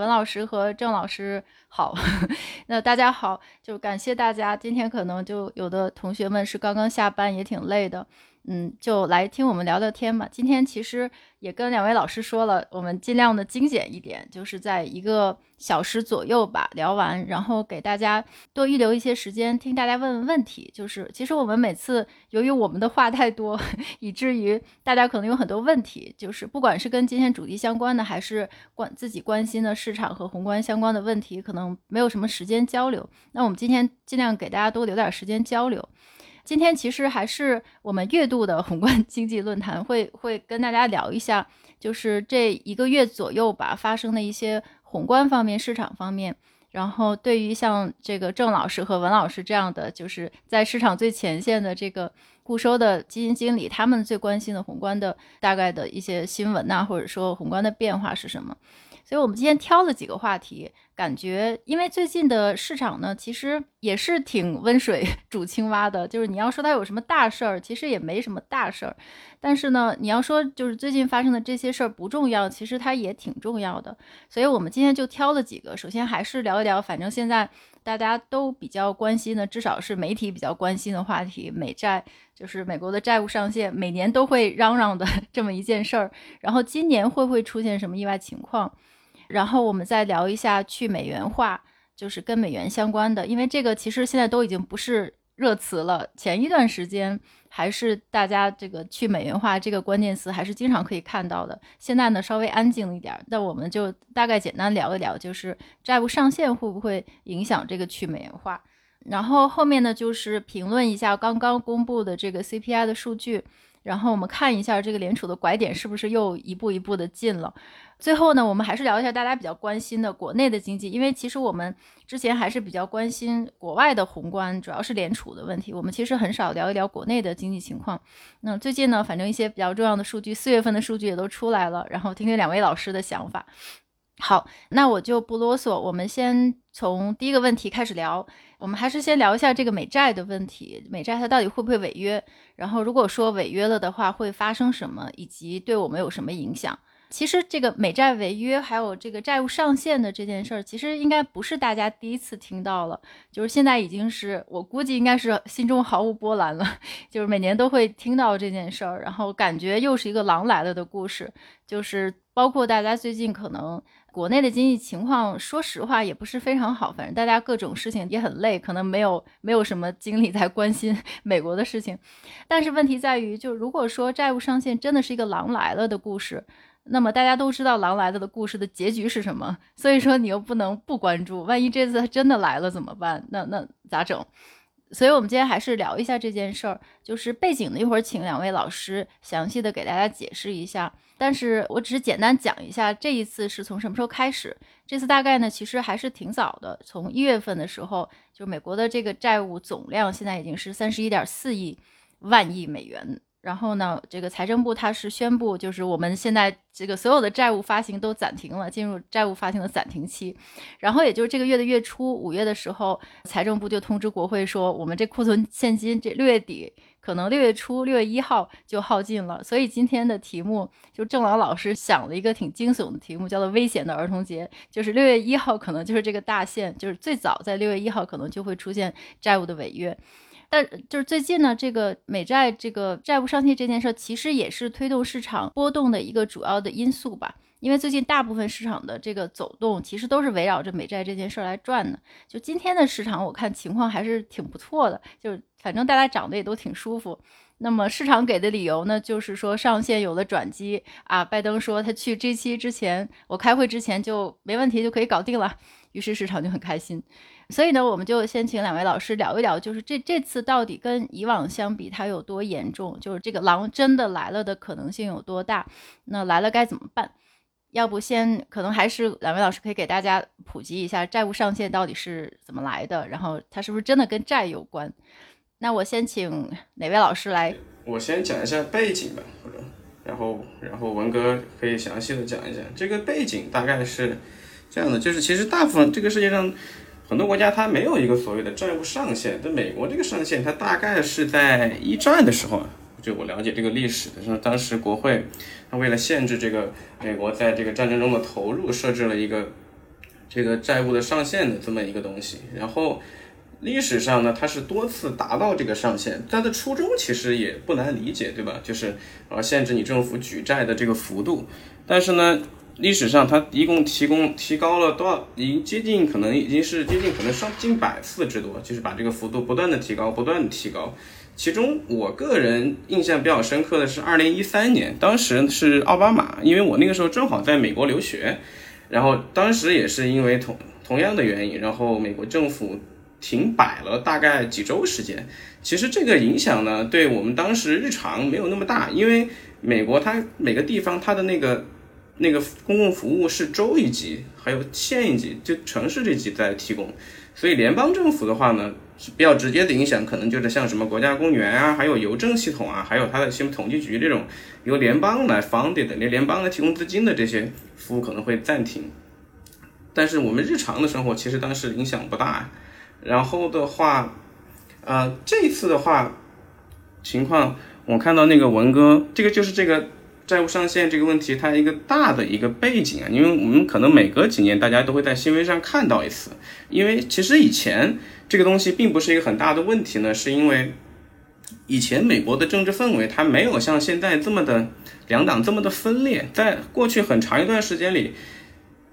文老师和郑老师好，那大家好，就感谢大家。今天可能就有的同学们是刚刚下班，也挺累的。嗯，就来听我们聊聊天吧。今天其实也跟两位老师说了，我们尽量的精简一点，就是在一个小时左右吧聊完，然后给大家多预留一些时间听大家问问问题。就是其实我们每次由于我们的话太多，以至于大家可能有很多问题，就是不管是跟今天主题相关的，还是关自己关心的市场和宏观相关的问题，可能没有什么时间交流。那我们今天尽量给大家多留点时间交流。今天其实还是我们月度的宏观 经济论坛，会会跟大家聊一下，就是这一个月左右吧发生的一些宏观方面、市场方面。然后对于像这个郑老师和文老师这样的，就是在市场最前线的这个固收的基金经理，他们最关心的宏观的大概的一些新闻呐，或者说宏观的变化是什么？所以我们今天挑了几个话题。感觉，因为最近的市场呢，其实也是挺温水 煮青蛙的。就是你要说它有什么大事儿，其实也没什么大事儿。但是呢，你要说就是最近发生的这些事儿不重要，其实它也挺重要的。所以我们今天就挑了几个。首先还是聊一聊，反正现在大家都比较关心的，至少是媒体比较关心的话题——美债，就是美国的债务上限，每年都会嚷嚷的 这么一件事儿。然后今年会不会出现什么意外情况？然后我们再聊一下去美元化，就是跟美元相关的，因为这个其实现在都已经不是热词了。前一段时间还是大家这个去美元化这个关键词还是经常可以看到的。现在呢稍微安静一点，那我们就大概简单聊一聊，就是债务上限会不会影响这个去美元化。然后后面呢就是评论一下刚刚公布的这个 CPI 的数据。然后我们看一下这个联储的拐点是不是又一步一步的近了。最后呢，我们还是聊一下大家比较关心的国内的经济，因为其实我们之前还是比较关心国外的宏观，主要是联储的问题。我们其实很少聊一聊国内的经济情况。那最近呢，反正一些比较重要的数据，四月份的数据也都出来了，然后听听两位老师的想法。好，那我就不啰嗦，我们先从第一个问题开始聊。我们还是先聊一下这个美债的问题，美债它到底会不会违约？然后如果说违约了的话，会发生什么，以及对我们有什么影响？其实这个美债违约还有这个债务上限的这件事儿，其实应该不是大家第一次听到了，就是现在已经是我估计应该是心中毫无波澜了，就是每年都会听到这件事儿，然后感觉又是一个狼来了的故事，就是包括大家最近可能。国内的经济情况，说实话也不是非常好，反正大家各种事情也很累，可能没有没有什么精力在关心美国的事情。但是问题在于，就如果说债务上限真的是一个狼来了的故事，那么大家都知道狼来了的故事的结局是什么，所以说你又不能不关注，万一这次它真的来了怎么办？那那咋整？所以我们今天还是聊一下这件事儿，就是背景的，一会儿请两位老师详细的给大家解释一下。但是我只是简单讲一下，这一次是从什么时候开始？这次大概呢，其实还是挺早的，从一月份的时候，就美国的这个债务总量现在已经是三十一点四亿万亿美元。然后呢，这个财政部它是宣布，就是我们现在这个所有的债务发行都暂停了，进入债务发行的暂停期。然后也就是这个月的月初，五月的时候，财政部就通知国会说，我们这库存现金这六月底可能六月初六月一号就耗尽了。所以今天的题目就郑老老师想了一个挺惊悚的题目，叫做“危险的儿童节”，就是六月一号可能就是这个大限，就是最早在六月一号可能就会出现债务的违约。但就是最近呢，这个美债这个债务上限这件事儿，其实也是推动市场波动的一个主要的因素吧。因为最近大部分市场的这个走动，其实都是围绕着美债这件事儿来转的。就今天的市场，我看情况还是挺不错的，就是反正大家涨得也都挺舒服。那么市场给的理由呢，就是说上限有了转机啊。拜登说他去 G 七之前，我开会之前就没问题，就可以搞定了。于是市场就很开心。所以呢，我们就先请两位老师聊一聊，就是这这次到底跟以往相比，它有多严重？就是这个狼真的来了的可能性有多大？那来了该怎么办？要不先，可能还是两位老师可以给大家普及一下债务上限到底是怎么来的，然后它是不是真的跟债有关？那我先请哪位老师来？我先讲一下背景吧，或者然后然后文哥可以详细的讲一下这个背景大概是这样的，就是其实大部分这个世界上。很多国家它没有一个所谓的债务上限，但美国这个上限，它大概是在一战的时候啊，就我了解这个历史的时候，当时国会它为了限制这个美国在这个战争中的投入，设置了一个这个债务的上限的这么一个东西。然后历史上呢，它是多次达到这个上限，它的初衷其实也不难理解，对吧？就是呃限制你政府举债的这个幅度。但是呢，历史上它一共提供提高了多少？已经接近可能已经是接近可能上近百次之多，就是把这个幅度不断的提高，不断的提高。其中我个人印象比较深刻的是二零一三年，当时是奥巴马，因为我那个时候正好在美国留学，然后当时也是因为同同样的原因，然后美国政府停摆了大概几周时间。其实这个影响呢，对我们当时日常没有那么大，因为美国它每个地方它的那个那个公共服务是州一级，还有县一级，就城市这级在提供，所以联邦政府的话呢。是比较直接的影响，可能就是像什么国家公园啊，还有邮政系统啊，还有它的什么统计局这种由联邦来 funded 的，联联邦来提供资金的这些服务可能会暂停。但是我们日常的生活其实当时影响不大。然后的话，呃，这次的话情况，我看到那个文哥，这个就是这个。债务上限这个问题，它一个大的一个背景啊，因为我们可能每隔几年，大家都会在新闻上看到一次。因为其实以前这个东西并不是一个很大的问题呢，是因为以前美国的政治氛围它没有像现在这么的两党这么的分裂，在过去很长一段时间里，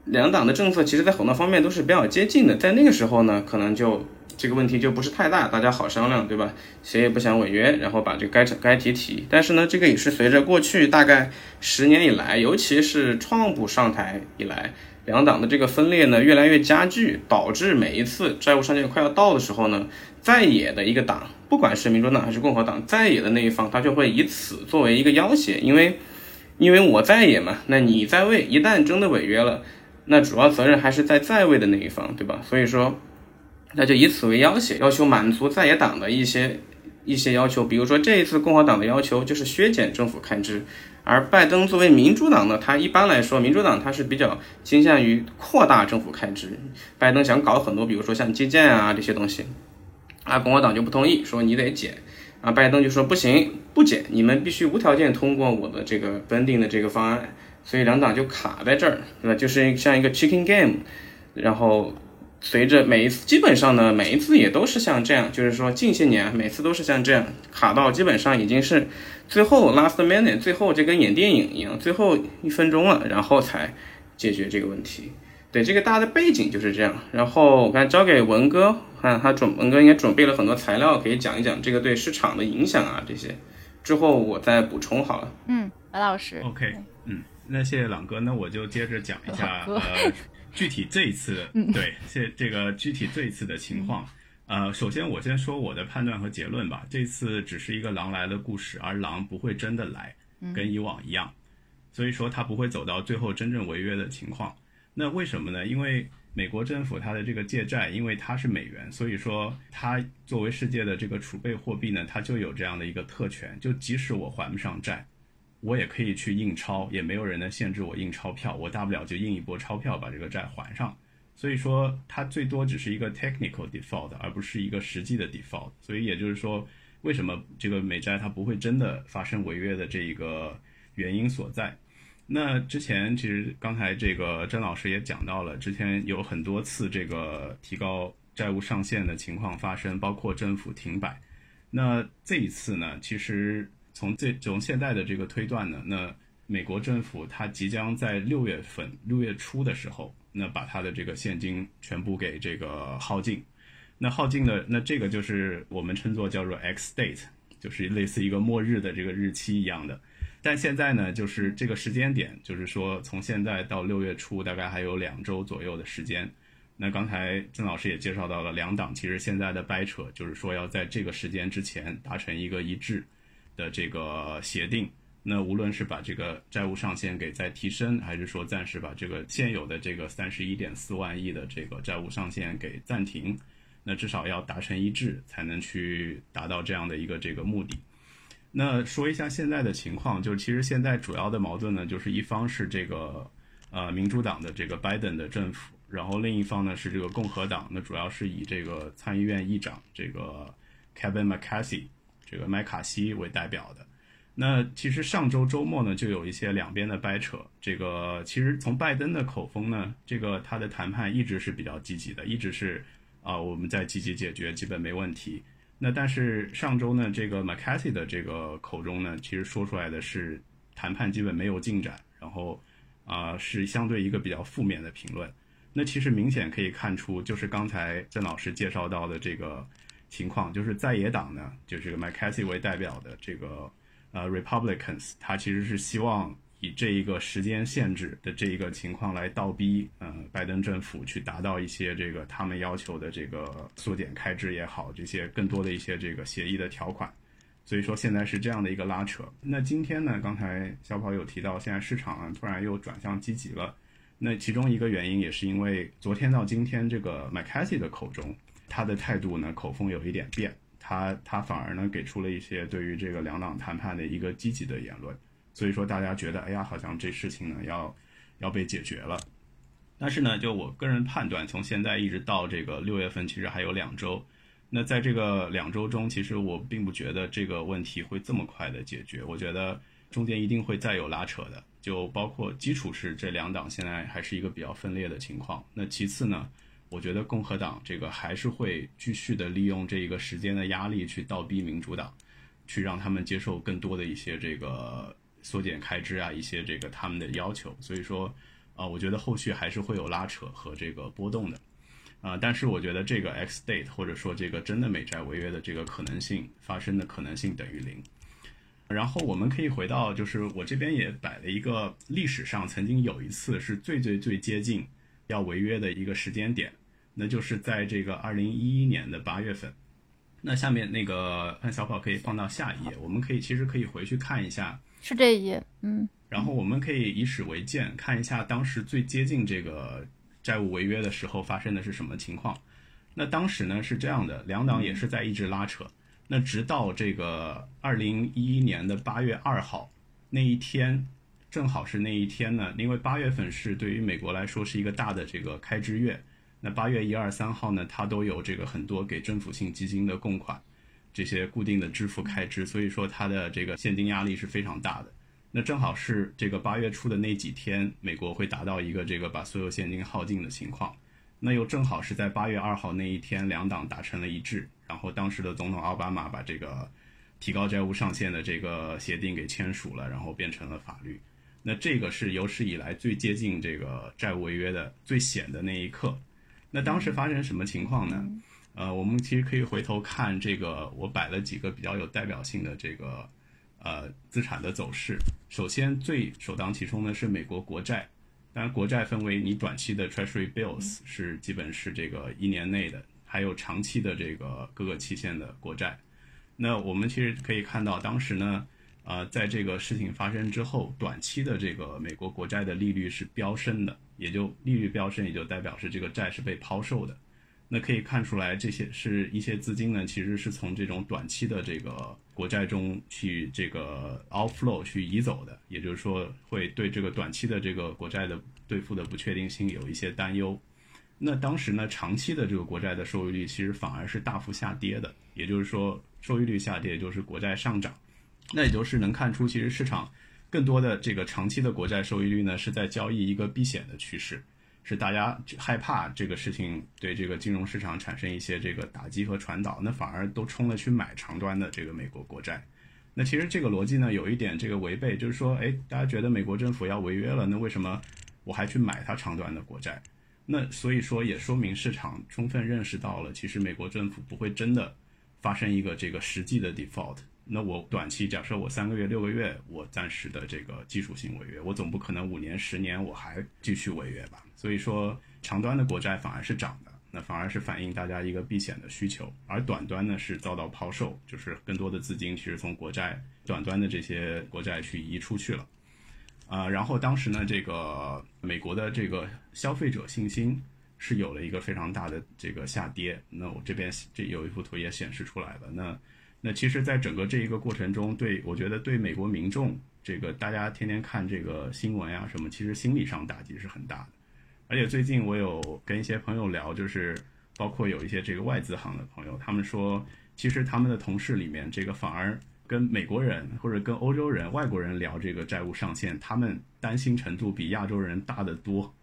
两党的政策其实在很多方面都是比较接近的，在那个时候呢，可能就。这个问题就不是太大，大家好商量，对吧？谁也不想违约，然后把这个该该提提。但是呢，这个也是随着过去大概十年以来，尤其是创普上台以来，两党的这个分裂呢越来越加剧，导致每一次债务上限快要到的时候呢，在野的一个党，不管是民主党还是共和党，在野的那一方，他就会以此作为一个要挟，因为因为我在野嘛，那你在位，一旦真的违约了，那主要责任还是在在位的那一方，对吧？所以说。那就以此为要挟，要求满足在野党的一些一些要求，比如说这一次共和党的要求就是削减政府开支，而拜登作为民主党呢，他一般来说，民主党他是比较倾向于扩大政府开支，拜登想搞很多，比如说像基建啊这些东西，啊共和党就不同意，说你得减，啊拜登就说不行，不减，你们必须无条件通过我的这个本定的这个方案，所以两党就卡在这儿，对吧？就是像一个 chicken game，然后。随着每一次，基本上呢，每一次也都是像这样，就是说近些年每次都是像这样卡到，基本上已经是最后 last minute，最后就跟演电影一样，最后一分钟了，然后才解决这个问题。对，这个大的背景就是这样。然后我看交给文哥，看他准文哥应该准备了很多材料，可以讲一讲这个对市场的影响啊这些。之后我再补充好了。嗯，白老师。OK，嗯，那谢谢朗哥，那我就接着讲一下呃。具体这一次，对这这个具体这一次的情况，呃，首先我先说我的判断和结论吧。这次只是一个狼来的故事，而狼不会真的来，跟以往一样，所以说它不会走到最后真正违约的情况。那为什么呢？因为美国政府它的这个借债，因为它是美元，所以说它作为世界的这个储备货币呢，它就有这样的一个特权，就即使我还不上债。我也可以去印钞，也没有人能限制我印钞票。我大不了就印一波钞票把这个债还上。所以说，它最多只是一个 technical default，而不是一个实际的 default。所以也就是说，为什么这个美债它不会真的发生违约的这一个原因所在。那之前其实刚才这个甄老师也讲到了，之前有很多次这个提高债务上限的情况发生，包括政府停摆。那这一次呢，其实。从这从现在的这个推断呢，那美国政府它即将在六月份六月初的时候，那把它的这个现金全部给这个耗尽。那耗尽的那这个就是我们称作叫做 X date，就是类似一个末日的这个日期一样的。但现在呢，就是这个时间点，就是说从现在到六月初大概还有两周左右的时间。那刚才郑老师也介绍到了，两党其实现在的掰扯就是说要在这个时间之前达成一个一致。的这个协定，那无论是把这个债务上限给再提升，还是说暂时把这个现有的这个三十一点四万亿的这个债务上限给暂停，那至少要达成一致，才能去达到这样的一个这个目的。那说一下现在的情况，就是其实现在主要的矛盾呢，就是一方是这个呃民主党的这个拜登的政府，然后另一方呢是这个共和党，那主要是以这个参议院议长这个 Kevin McCarthy。这个麦卡锡为代表的，那其实上周周末呢，就有一些两边的掰扯。这个其实从拜登的口风呢，这个他的谈判一直是比较积极的，一直是啊我们在积极解决，基本没问题。那但是上周呢，这个 mccasy 的这个口中呢，其实说出来的是谈判基本没有进展，然后啊是相对一个比较负面的评论。那其实明显可以看出，就是刚才郑老师介绍到的这个情况，就是在野党呢，就这个 McCarthy 为代表的这个。呃，Republicans，他其实是希望以这一个时间限制的这一个情况来倒逼，呃，拜登政府去达到一些这个他们要求的这个缩减开支也好，这些更多的一些这个协议的条款。所以说现在是这样的一个拉扯。那今天呢，刚才小跑有提到，现在市场突然又转向积极了。那其中一个原因也是因为昨天到今天这个 McCarthy 的口中，他的态度呢口风有一点变。他他反而呢给出了一些对于这个两党谈判的一个积极的言论，所以说大家觉得哎呀好像这事情呢要要被解决了，但是呢就我个人判断，从现在一直到这个六月份，其实还有两周，那在这个两周中，其实我并不觉得这个问题会这么快的解决，我觉得中间一定会再有拉扯的，就包括基础是这两党现在还是一个比较分裂的情况，那其次呢。我觉得共和党这个还是会继续的利用这一个时间的压力去倒逼民主党，去让他们接受更多的一些这个缩减开支啊，一些这个他们的要求。所以说，啊，我觉得后续还是会有拉扯和这个波动的，啊，但是我觉得这个 X date 或者说这个真的美债违约的这个可能性发生的可能性等于零。然后我们可以回到，就是我这边也摆了一个历史上曾经有一次是最最最接近。要违约的一个时间点，那就是在这个二零一一年的八月份。那下面那个潘小跑可以放到下一页，我们可以其实可以回去看一下，是这一页，嗯。然后我们可以以史为鉴，看一下当时最接近这个债务违约的时候发生的是什么情况。那当时呢是这样的，两党也是在一直拉扯。那直到这个二零一一年的八月二号那一天。正好是那一天呢，因为八月份是对于美国来说是一个大的这个开支月。那八月一二三号呢，它都有这个很多给政府性基金的供款，这些固定的支付开支，所以说它的这个现金压力是非常大的。那正好是这个八月初的那几天，美国会达到一个这个把所有现金耗尽的情况。那又正好是在八月二号那一天，两党达成了一致，然后当时的总统奥巴马把这个提高债务上限的这个协定给签署了，然后变成了法律。那这个是有史以来最接近这个债务违约的最险的那一刻。那当时发生什么情况呢？呃，我们其实可以回头看这个，我摆了几个比较有代表性的这个呃资产的走势。首先最首当其冲的是美国国债，当然国债分为你短期的 Treasury Bills 是基本是这个一年内的，还有长期的这个各个期限的国债。那我们其实可以看到当时呢。呃，在这个事情发生之后，短期的这个美国国债的利率是飙升的，也就利率飙升，也就代表是这个债是被抛售的。那可以看出来，这些是一些资金呢，其实是从这种短期的这个国债中去这个 outflow 去移走的，也就是说，会对这个短期的这个国债的兑付的不确定性有一些担忧。那当时呢，长期的这个国债的收益率其实反而是大幅下跌的，也就是说，收益率下跌就是国债上涨。那也就是能看出，其实市场更多的这个长期的国债收益率呢，是在交易一个避险的趋势，是大家害怕这个事情对这个金融市场产生一些这个打击和传导，那反而都冲了去买长端的这个美国国债。那其实这个逻辑呢，有一点这个违背，就是说，哎，大家觉得美国政府要违约了，那为什么我还去买它长端的国债？那所以说也说明市场充分认识到了，其实美国政府不会真的发生一个这个实际的 default。那我短期假设我三个月、六个月，我暂时的这个技术性违约，我总不可能五年、十年我还继续违约吧？所以说，长端的国债反而是涨的，那反而是反映大家一个避险的需求，而短端呢是遭到抛售，就是更多的资金其实从国债短端的这些国债去移出去了，啊，然后当时呢，这个美国的这个消费者信心是有了一个非常大的这个下跌，那我这边这有一幅图也显示出来了，那。那其实，在整个这一个过程中，对我觉得对美国民众，这个大家天天看这个新闻啊什么，其实心理上打击是很大的。而且最近我有跟一些朋友聊，就是包括有一些这个外资行的朋友，他们说，其实他们的同事里面，这个反而跟美国人或者跟欧洲人、外国人聊这个债务上限，他们担心程度比亚洲人大得多。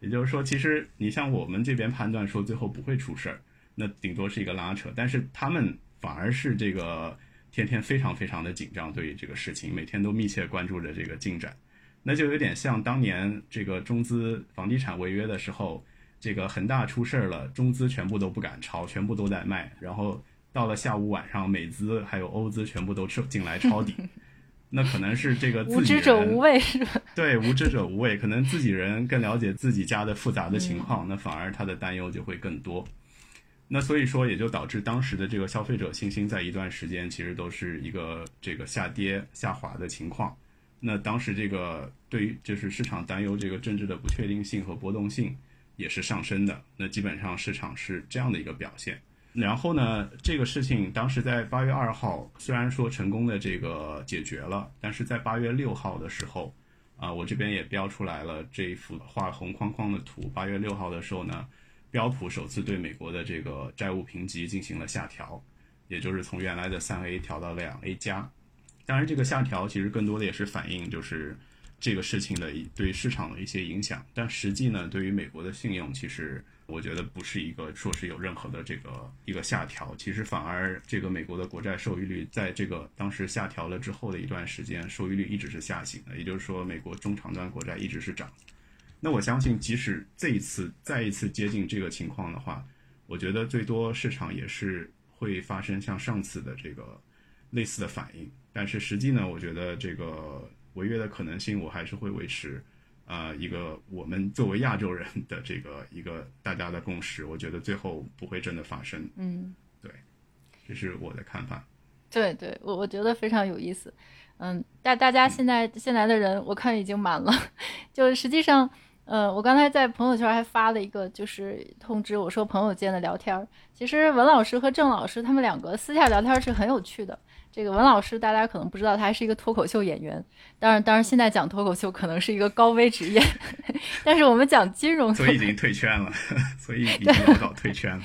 也就是说，其实你像我们这边判断说最后不会出事儿，那顶多是一个拉扯，但是他们反而是这个天天非常非常的紧张，对于这个事情每天都密切关注着这个进展。那就有点像当年这个中资房地产违约的时候，这个恒大出事儿了，中资全部都不敢抄，全部都在卖，然后到了下午晚上，美资还有欧资全部都撤进来抄底。那可能是这个无知者无畏是吧？对，无知者无畏，可能自己人更了解自己家的复杂的情况，那反而他的担忧就会更多。那所以说，也就导致当时的这个消费者信心在一段时间其实都是一个这个下跌下滑的情况。那当时这个对于就是市场担忧这个政治的不确定性和波动性也是上升的。那基本上市场是这样的一个表现。然后呢，这个事情当时在八月二号，虽然说成功的这个解决了，但是在八月六号的时候，啊，我这边也标出来了这一幅画红框框的图。八月六号的时候呢，标普首次对美国的这个债务评级进行了下调，也就是从原来的三 A 调到了两 A 加。当然，这个下调其实更多的也是反映就是这个事情的对市场的一些影响，但实际呢，对于美国的信用其实。我觉得不是一个说是有任何的这个一个下调，其实反而这个美国的国债收益率在这个当时下调了之后的一段时间，收益率一直是下行的，也就是说美国中长端国债一直是涨。那我相信，即使这一次再一次接近这个情况的话，我觉得最多市场也是会发生像上次的这个类似的反应。但是实际呢，我觉得这个违约的可能性我还是会维持。啊，一个我们作为亚洲人 的这个一个大家的共识，我觉得最后不会真的发生。嗯，对，这是我的看法。对对，我我觉得非常有意思。嗯，大大家现在现在的人，我看已经满了。就实际上，呃，我刚才在朋友圈还发了一个就是通知，我说朋友间的聊天。其实文老师和郑老师他们两个私下聊天是很有趣的。这个文老师，大家可能不知道，他还是一个脱口秀演员。当然，当然，现在讲脱口秀可能是一个高危职业，但是我们讲金融，所以已经退圈了，所以已经老早退圈了。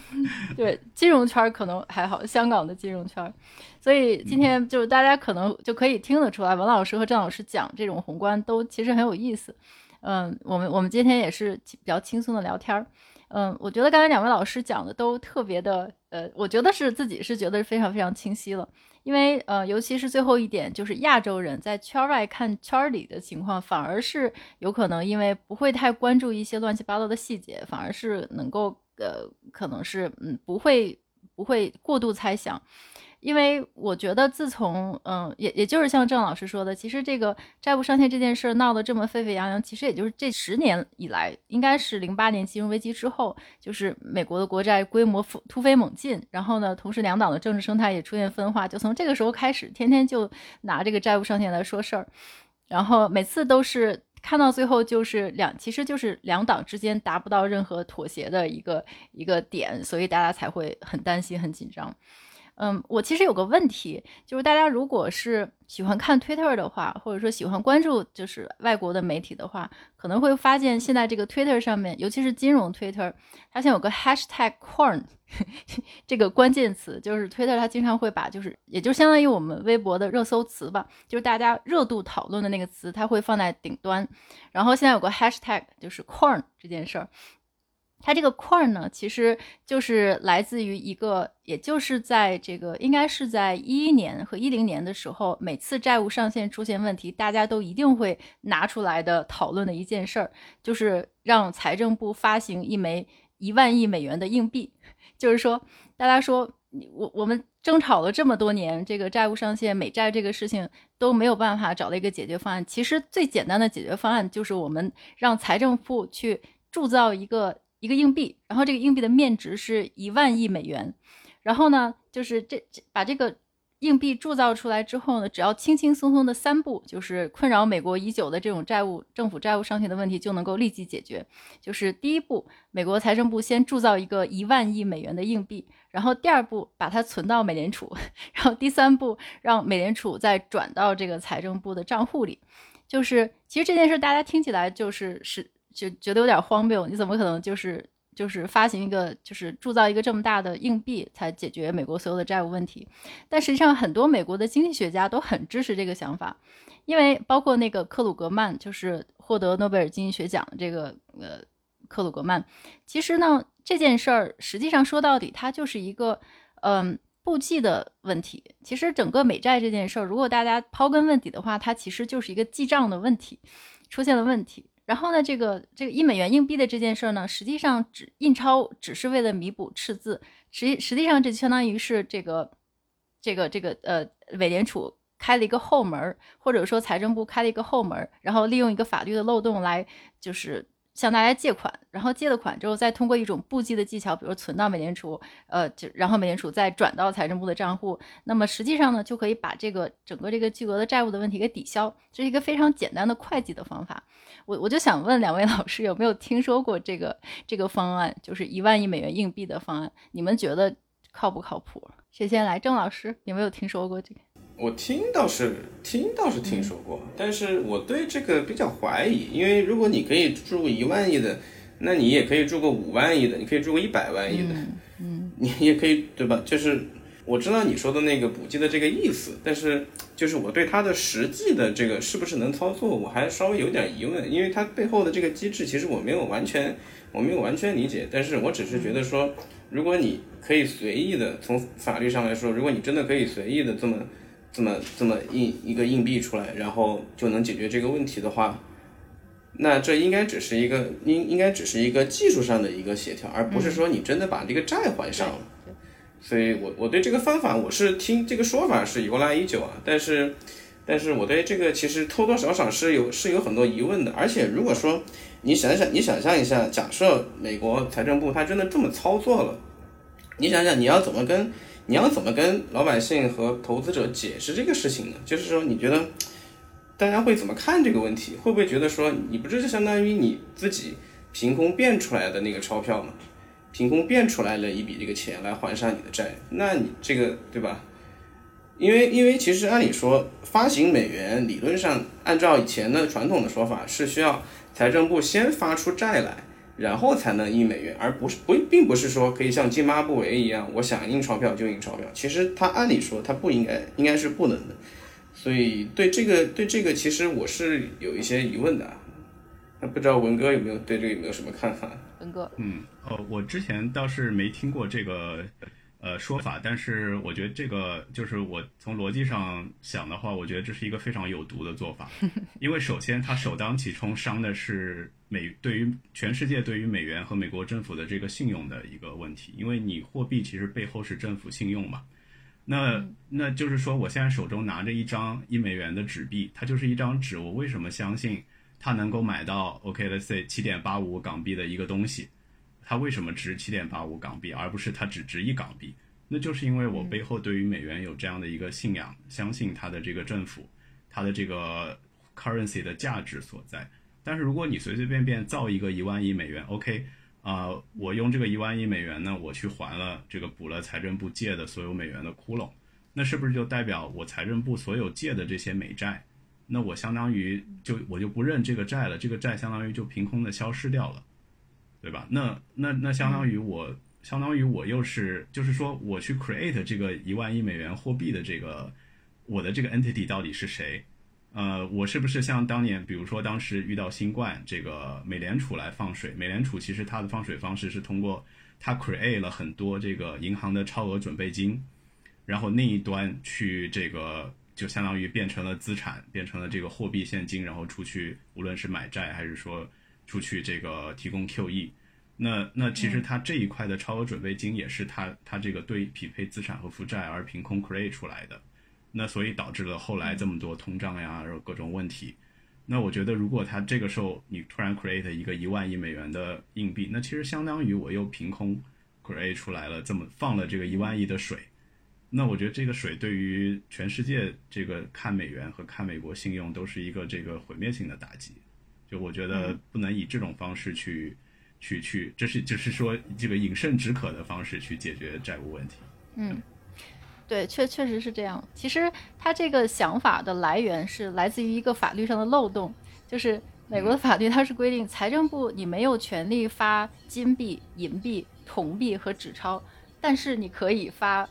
对，金融圈可能还好，香港的金融圈。所以今天就是大家可能就可以听得出来，文老师和郑老师讲这种宏观都其实很有意思。嗯，嗯我们我们今天也是比较轻松的聊天儿。嗯，我觉得刚才两位老师讲的都特别的，呃，我觉得是自己是觉得非常非常清晰了，因为呃，尤其是最后一点，就是亚洲人在圈外看圈里的情况，反而是有可能因为不会太关注一些乱七八糟的细节，反而是能够呃，可能是嗯，不会不会过度猜想。因为我觉得，自从嗯，也也就是像郑老师说的，其实这个债务上限这件事闹得这么沸沸扬扬，其实也就是这十年以来，应该是零八年金融危机之后，就是美国的国债规模突飞猛进，然后呢，同时两党的政治生态也出现分化，就从这个时候开始，天天就拿这个债务上限来说事儿，然后每次都是看到最后就是两，其实就是两党之间达不到任何妥协的一个一个点，所以大家才会很担心、很紧张。嗯，我其实有个问题，就是大家如果是喜欢看 Twitter 的话，或者说喜欢关注就是外国的媒体的话，可能会发现现在这个 Twitter 上面，尤其是金融 Twitter，它现在有个 Hashtag Corn 这个关键词，就是 Twitter 它经常会把就是，也就相当于我们微博的热搜词吧，就是大家热度讨论的那个词，它会放在顶端。然后现在有个 Hashtag 就是 Corn 这件事儿。它这个块儿呢，其实就是来自于一个，也就是在这个应该是在一一年和一零年的时候，每次债务上限出现问题，大家都一定会拿出来的讨论的一件事儿，就是让财政部发行一枚一万亿美元的硬币。就是说，大家说，我我们争吵了这么多年，这个债务上限、美债这个事情都没有办法找到一个解决方案。其实最简单的解决方案就是我们让财政部去铸造一个。一个硬币，然后这个硬币的面值是一万亿美元，然后呢，就是这这把这个硬币铸造出来之后呢，只要轻轻松松的三步，就是困扰美国已久的这种债务政府债务上限的问题就能够立即解决。就是第一步，美国财政部先铸造一个一万亿美元的硬币，然后第二步把它存到美联储，然后第三步让美联储再转到这个财政部的账户里。就是其实这件事大家听起来就是是。就觉得有点荒谬，你怎么可能就是就是发行一个，就是铸造一个这么大的硬币，才解决美国所有的债务问题。但实际上，很多美国的经济学家都很支持这个想法，因为包括那个克鲁格曼，就是获得诺贝尔经济学奖的这个呃克鲁格曼。其实呢，这件事儿实际上说到底，它就是一个嗯布记的问题。其实整个美债这件事儿，如果大家刨根问底的话，它其实就是一个记账的问题出现了问题。然后呢，这个这个一美元硬币的这件事儿呢，实际上只印钞只是为了弥补赤字，实实际上这相当于是这个这个这个呃，美联储开了一个后门，或者说财政部开了一个后门，然后利用一个法律的漏洞来就是。向大家借款，然后借了款之后，再通过一种布记的技巧，比如存到美联储，呃，就然后美联储再转到财政部的账户，那么实际上呢，就可以把这个整个这个巨额的债务的问题给抵消，这是一个非常简单的会计的方法。我我就想问两位 老师，有没有听说过这个这个方案，就是一万亿美元硬币的方案？你们觉得靠不靠谱？谁先来？郑老师有没有听说过这个？我听倒是听倒是听说过，但是我对这个比较怀疑，因为如果你可以注个一万亿的，那你也可以注个五万亿的，你可以注个一百万亿的，嗯，你也可以对吧？就是我知道你说的那个补记的这个意思，但是就是我对它的实际的这个是不是能操作，我还稍微有点疑问，因为它背后的这个机制其实我没有完全我没有完全理解，但是我只是觉得说，如果你可以随意的从法律上来说，如果你真的可以随意的这么。这么这么硬一个硬币出来，然后就能解决这个问题的话，那这应该只是一个应应该只是一个技术上的一个协调，而不是说你真的把这个债还上了。所以，我我对这个方法我是听这个说法是由来已久啊，但是但是我对这个其实多多少少是有是有很多疑问的。而且如果说你想想你想象一下，假设美国财政部他真的这么操作了，你想想你要怎么跟？你要怎么跟老百姓和投资者解释这个事情呢？就是说，你觉得大家会怎么看这个问题？会不会觉得说，你不是就相当于你自己凭空变出来的那个钞票吗？凭空变出来了一笔这个钱来还上你的债？那你这个对吧？因为因为其实按理说，发行美元理论上按照以前的传统的说法是需要财政部先发出债来。然后才能印美元，而不是不并不是说可以像津巴布韦一样，我想印钞票就印钞票。其实它按理说它不应该，应该是不能的。所以对这个对这个，其实我是有一些疑问的。那不知道文哥有没有对这个有没有什么看法？文哥，嗯，呃，我之前倒是没听过这个。呃，说法，但是我觉得这个就是我从逻辑上想的话，我觉得这是一个非常有毒的做法，因为首先它首当其冲伤的是美对于全世界对于美元和美国政府的这个信用的一个问题，因为你货币其实背后是政府信用嘛，那那就是说我现在手中拿着一张一美元的纸币，它就是一张纸，我为什么相信它能够买到 OK，let's say 七点八五港币的一个东西？它为什么值七点八五港币，而不是它只值一港币？那就是因为我背后对于美元有这样的一个信仰，相信它的这个政府，它的这个 currency 的价值所在。但是如果你随随便便造一个一万亿美元，OK，啊，我用这个一万亿美元呢，我去还了这个补了财政部借的所有美元的窟窿，那是不是就代表我财政部所有借的这些美债，那我相当于就我就不认这个债了，这个债相当于就凭空的消失掉了？对吧？那那那相当于我，相当于我又是，就是说我去 create 这个一万亿美元货币的这个，我的这个 entity 到底是谁？呃，我是不是像当年，比如说当时遇到新冠，这个美联储来放水？美联储其实它的放水方式是通过它 create 了很多这个银行的超额准备金，然后那一端去这个就相当于变成了资产，变成了这个货币现金，然后出去无论是买债还是说。出去这个提供 QE，那那其实它这一块的超额准备金也是它它这个对匹配资产和负债而凭空 create 出来的，那所以导致了后来这么多通胀呀，然后各种问题。那我觉得如果它这个时候你突然 create 一个一万亿美元的硬币，那其实相当于我又凭空 create 出来了这么放了这个一万亿的水，那我觉得这个水对于全世界这个看美元和看美国信用都是一个这个毁灭性的打击。就我觉得不能以这种方式去，去去，这是就是说这个饮鸩止渴的方式去解决债务问题。嗯，对，确确实是这样。其实他这个想法的来源是来自于一个法律上的漏洞，就是美国的法律它是规定，财政部你没有权利发金币、银币、铜币和纸钞，但是你可以发。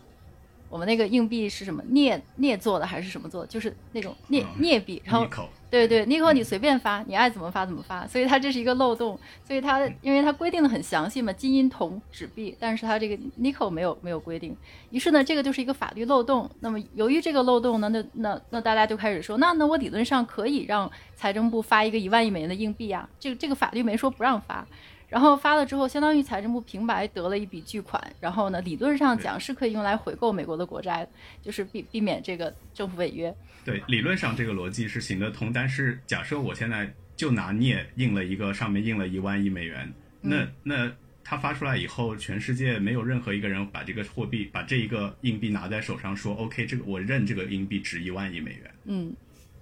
我们那个硬币是什么镍镍做的还是什么做？就是那种镍镍币，然后对对，，Nico 你随便发，你爱怎么发怎么发。所以它这是一个漏洞，所以它因为它规定的很详细嘛，金银铜纸币，但是它这个 Nico 没有没有规定，于是呢，这个就是一个法律漏洞。那么由于这个漏洞呢，那那那大家就开始说，那那我理论上可以让财政部发一个一万亿美元的硬币啊，这个这个法律没说不让发。然后发了之后，相当于财政部平白得了一笔巨款。然后呢，理论上讲是可以用来回购美国的国债，就是避避免这个政府违约。对，理论上这个逻辑是行得通。但是假设我现在就拿镍印了一个，上面印了一万亿美元，那那它发出来以后，全世界没有任何一个人把这个货币、把这一个硬币拿在手上说，OK，这个我认这个硬币值一万亿美元。嗯，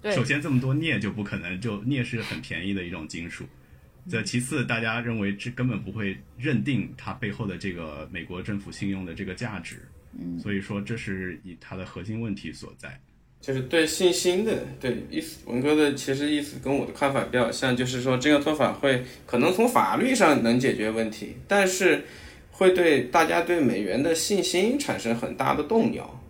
对。首先这么多镍就不可能，就镍是很便宜的一种金属。这其次，大家认为这根本不会认定它背后的这个美国政府信用的这个价值，嗯，所以说这是以它的核心问题所在，就是对信心的对意思。文哥的其实意思跟我的看法比较像，就是说这个做法会可能从法律上能解决问题，但是会对大家对美元的信心产生很大的动摇。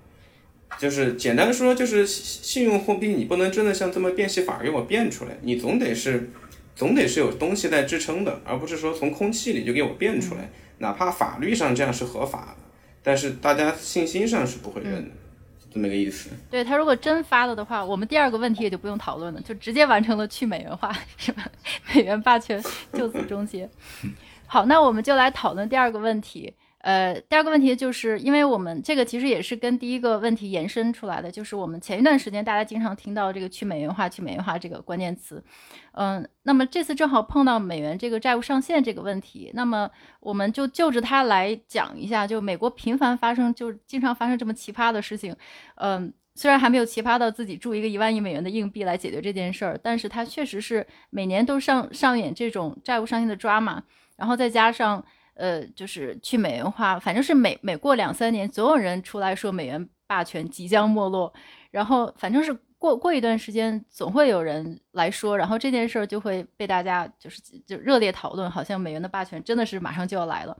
就是简单说，就是信用货币你不能真的像这么变戏法给我变出来，你总得是。总得是有东西在支撑的，而不是说从空气里就给我变出来。哪怕法律上这样是合法的，但是大家信心上是不会认的，这么个意思。对他如果真发了的话，我们第二个问题也就不用讨论了，就直接完成了去美元化，是吧？美元霸权就此终结。好，那我们就来讨论第二个问题。呃，第二个问题就是，因为我们这个其实也是跟第一个问题延伸出来的，就是我们前一段时间大家经常听到这个去美元化、去美元化这个关键词，嗯，那么这次正好碰到美元这个债务上限这个问题，那么我们就就着它来讲一下，就美国频繁发生，就经常发生这么奇葩的事情，嗯，虽然还没有奇葩到自己铸一个一万亿美元的硬币来解决这件事儿，但是它确实是每年都上上演这种债务上限的抓马，然后再加上。呃，就是去美元化，反正是每每过两三年，总有人出来说美元霸权即将没落，然后反正是过过一段时间，总会有人来说，然后这件事儿就会被大家就是就热烈讨论，好像美元的霸权真的是马上就要来了。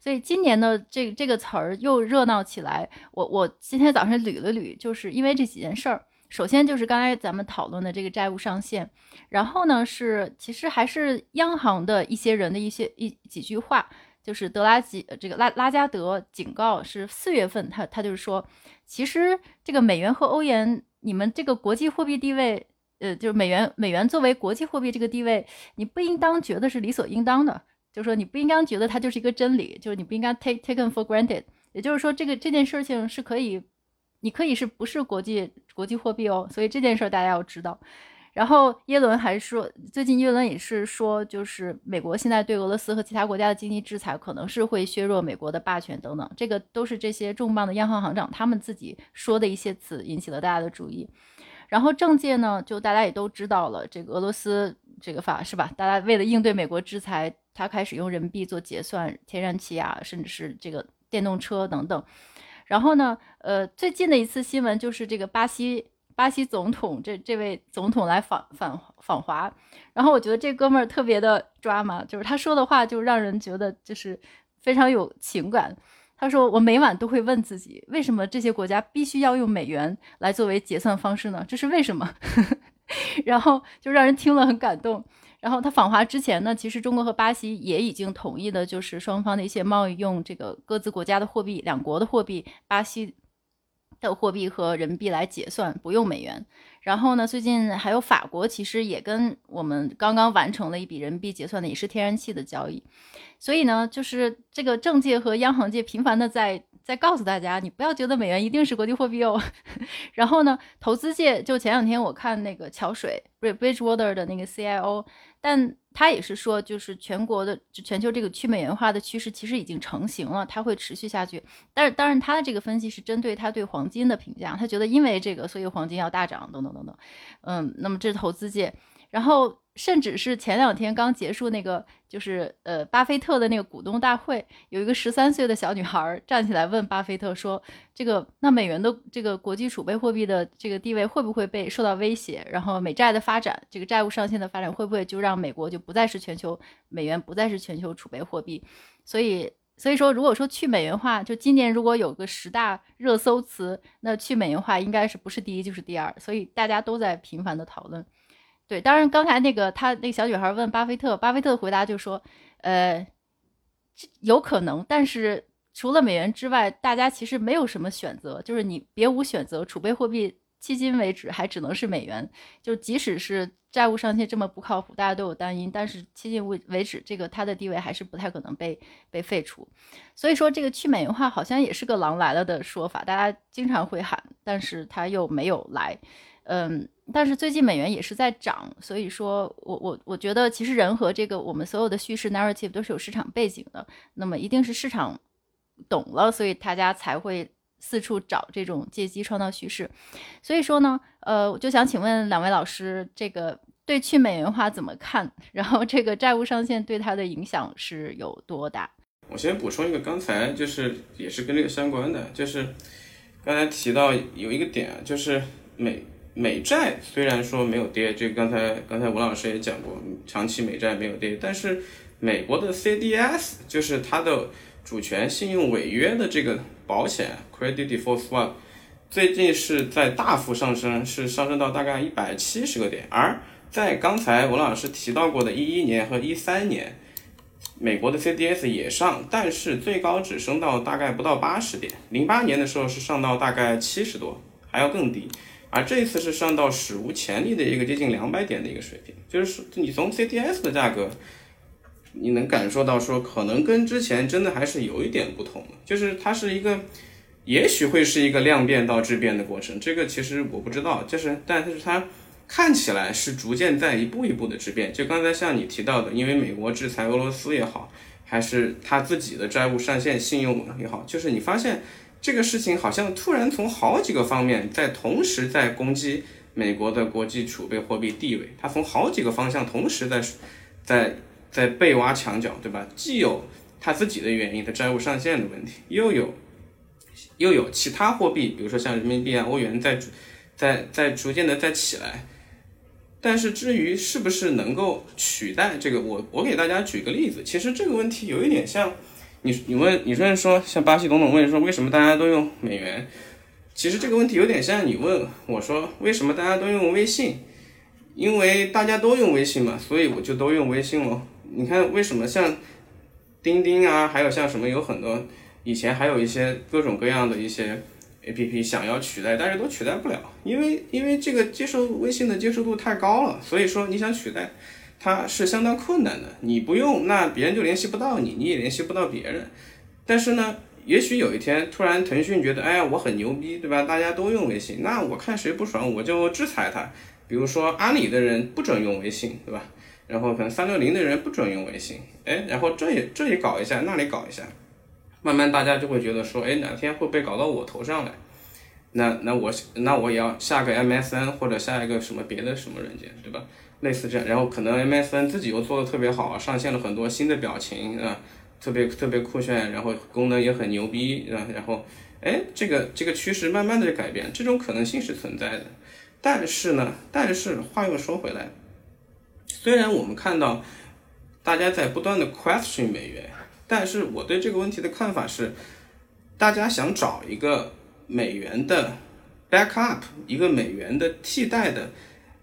所以今年的这这个词儿又热闹起来。我我今天早上捋了捋，就是因为这几件事儿。首先就是刚才咱们讨论的这个债务上限，然后呢是其实还是央行的一些人的一些一几句话。就是德拉吉，这个拉拉加德警告是四月份，他他就是说，其实这个美元和欧元，你们这个国际货币地位，呃，就是美元美元作为国际货币这个地位，你不应当觉得是理所应当的，就是说你不应该觉得它就是一个真理，就是你不应该 take taken for granted，也就是说这个这件事情是可以，你可以是不是国际国际货币哦，所以这件事大家要知道。然后耶伦还说，最近耶伦也是说，就是美国现在对俄罗斯和其他国家的经济制裁，可能是会削弱美国的霸权等等。这个都是这些重磅的央行行长他们自己说的一些词，引起了大家的注意。然后政界呢，就大家也都知道了，这个俄罗斯这个法是吧？大家为了应对美国制裁，他开始用人民币做结算，天然气啊，甚至是这个电动车等等。然后呢，呃，最近的一次新闻就是这个巴西。巴西总统这这位总统来访访访华，然后我觉得这哥们儿特别的抓马，就是他说的话就让人觉得就是非常有情感。他说：“我每晚都会问自己，为什么这些国家必须要用美元来作为结算方式呢？这是为什么？” 然后就让人听了很感动。然后他访华之前呢，其实中国和巴西也已经同意的，就是双方的一些贸易用这个各自国家的货币，两国的货币，巴西。的货币和人民币来结算，不用美元。然后呢，最近还有法国，其实也跟我们刚刚完成了一笔人民币结算的，也是天然气的交易。所以呢，就是这个政界和央行界频繁的在在告诉大家，你不要觉得美元一定是国际货币哦。然后呢，投资界就前两天我看那个桥水 Bridgewater 的那个 CIO。但他也是说，就是全国的就全球这个去美元化的趋势其实已经成型了，它会持续下去。但是，当然他的这个分析是针对他对黄金的评价，他觉得因为这个，所以黄金要大涨，等等等等。嗯，那么这是投资界。然后甚至是前两天刚结束那个，就是呃，巴菲特的那个股东大会，有一个十三岁的小女孩站起来问巴菲特说：“这个那美元的这个国际储备货币的这个地位会不会被受到威胁？然后美债的发展，这个债务上限的发展会不会就让美国就不再是全球美元不再是全球储备货币？所以，所以说如果说去美元化，就今年如果有个十大热搜词，那去美元化应该是不是第一就是第二，所以大家都在频繁的讨论。”对，当然，刚才那个他那个小女孩问巴菲特，巴菲特回答就说，呃，有可能，但是除了美元之外，大家其实没有什么选择，就是你别无选择，储备货币迄今为止还只能是美元，就即使是债务上限这么不靠谱，大家都有担忧，但是迄今为为止，这个它的地位还是不太可能被被废除，所以说这个去美元化好像也是个狼来了的说法，大家经常会喊，但是它又没有来。嗯，但是最近美元也是在涨，所以说我我我觉得其实人和这个我们所有的叙事 narrative 都是有市场背景的，那么一定是市场懂了，所以大家才会四处找这种借机创造叙事。所以说呢，呃，我就想请问两位老师，这个对去美元化怎么看？然后这个债务上限对它的影响是有多大？我先补充一个，刚才就是也是跟这个相关的，就是刚才提到有一个点，就是美。美债虽然说没有跌，这刚才刚才吴老师也讲过，长期美债没有跌，但是美国的 CDS 就是它的主权信用违约的这个保险 Credit Default Swap，最近是在大幅上升，是上升到大概一百七十个点，而在刚才吴老师提到过的一一年和一三年，美国的 CDS 也上，但是最高只升到大概不到八十点，零八年的时候是上到大概七十多，还要更低。而这一次是上到史无前例的一个接近两百点的一个水平，就是你从 CDS 的价格，你能感受到说可能跟之前真的还是有一点不同，就是它是一个，也许会是一个量变到质变的过程，这个其实我不知道，就是但是它看起来是逐渐在一步一步的质变，就刚才像你提到的，因为美国制裁俄罗斯也好，还是他自己的债务上限信用也好，就是你发现。这个事情好像突然从好几个方面在同时在攻击美国的国际储备货币地位，它从好几个方向同时在在在被挖墙角，对吧？既有它自己的原因它债务上限的问题，又有又有其他货币，比如说像人民币啊、欧元在在在逐渐的在起来。但是至于是不是能够取代这个，我我给大家举个例子，其实这个问题有一点像。你你问你说说像巴西总统问说为什么大家都用美元？其实这个问题有点像你问我说为什么大家都用微信？因为大家都用微信嘛，所以我就都用微信喽。你看为什么像钉钉啊，还有像什么有很多以前还有一些各种各样的一些 A P P 想要取代，但是都取代不了，因为因为这个接受微信的接受度太高了，所以说你想取代。它是相当困难的，你不用，那别人就联系不到你，你也联系不到别人。但是呢，也许有一天突然腾讯觉得，哎呀，我很牛逼，对吧？大家都用微信，那我看谁不爽，我就制裁他。比如说阿里的人不准用微信，对吧？然后可能三六零的人不准用微信，哎，然后这也这里搞一下，那里搞一下，慢慢大家就会觉得说，哎，哪天会被搞到我头上来？那那我那我也要下个 MSN 或者下一个什么别的什么软件，对吧？类似这样，然后可能 MSN 自己又做的特别好，上线了很多新的表情啊，特别特别酷炫，然后功能也很牛逼啊，然后，哎，这个这个趋势慢慢的改变，这种可能性是存在的。但是呢，但是话又说回来，虽然我们看到大家在不断的 question 美元，但是我对这个问题的看法是，大家想找一个美元的 backup，一个美元的替代的。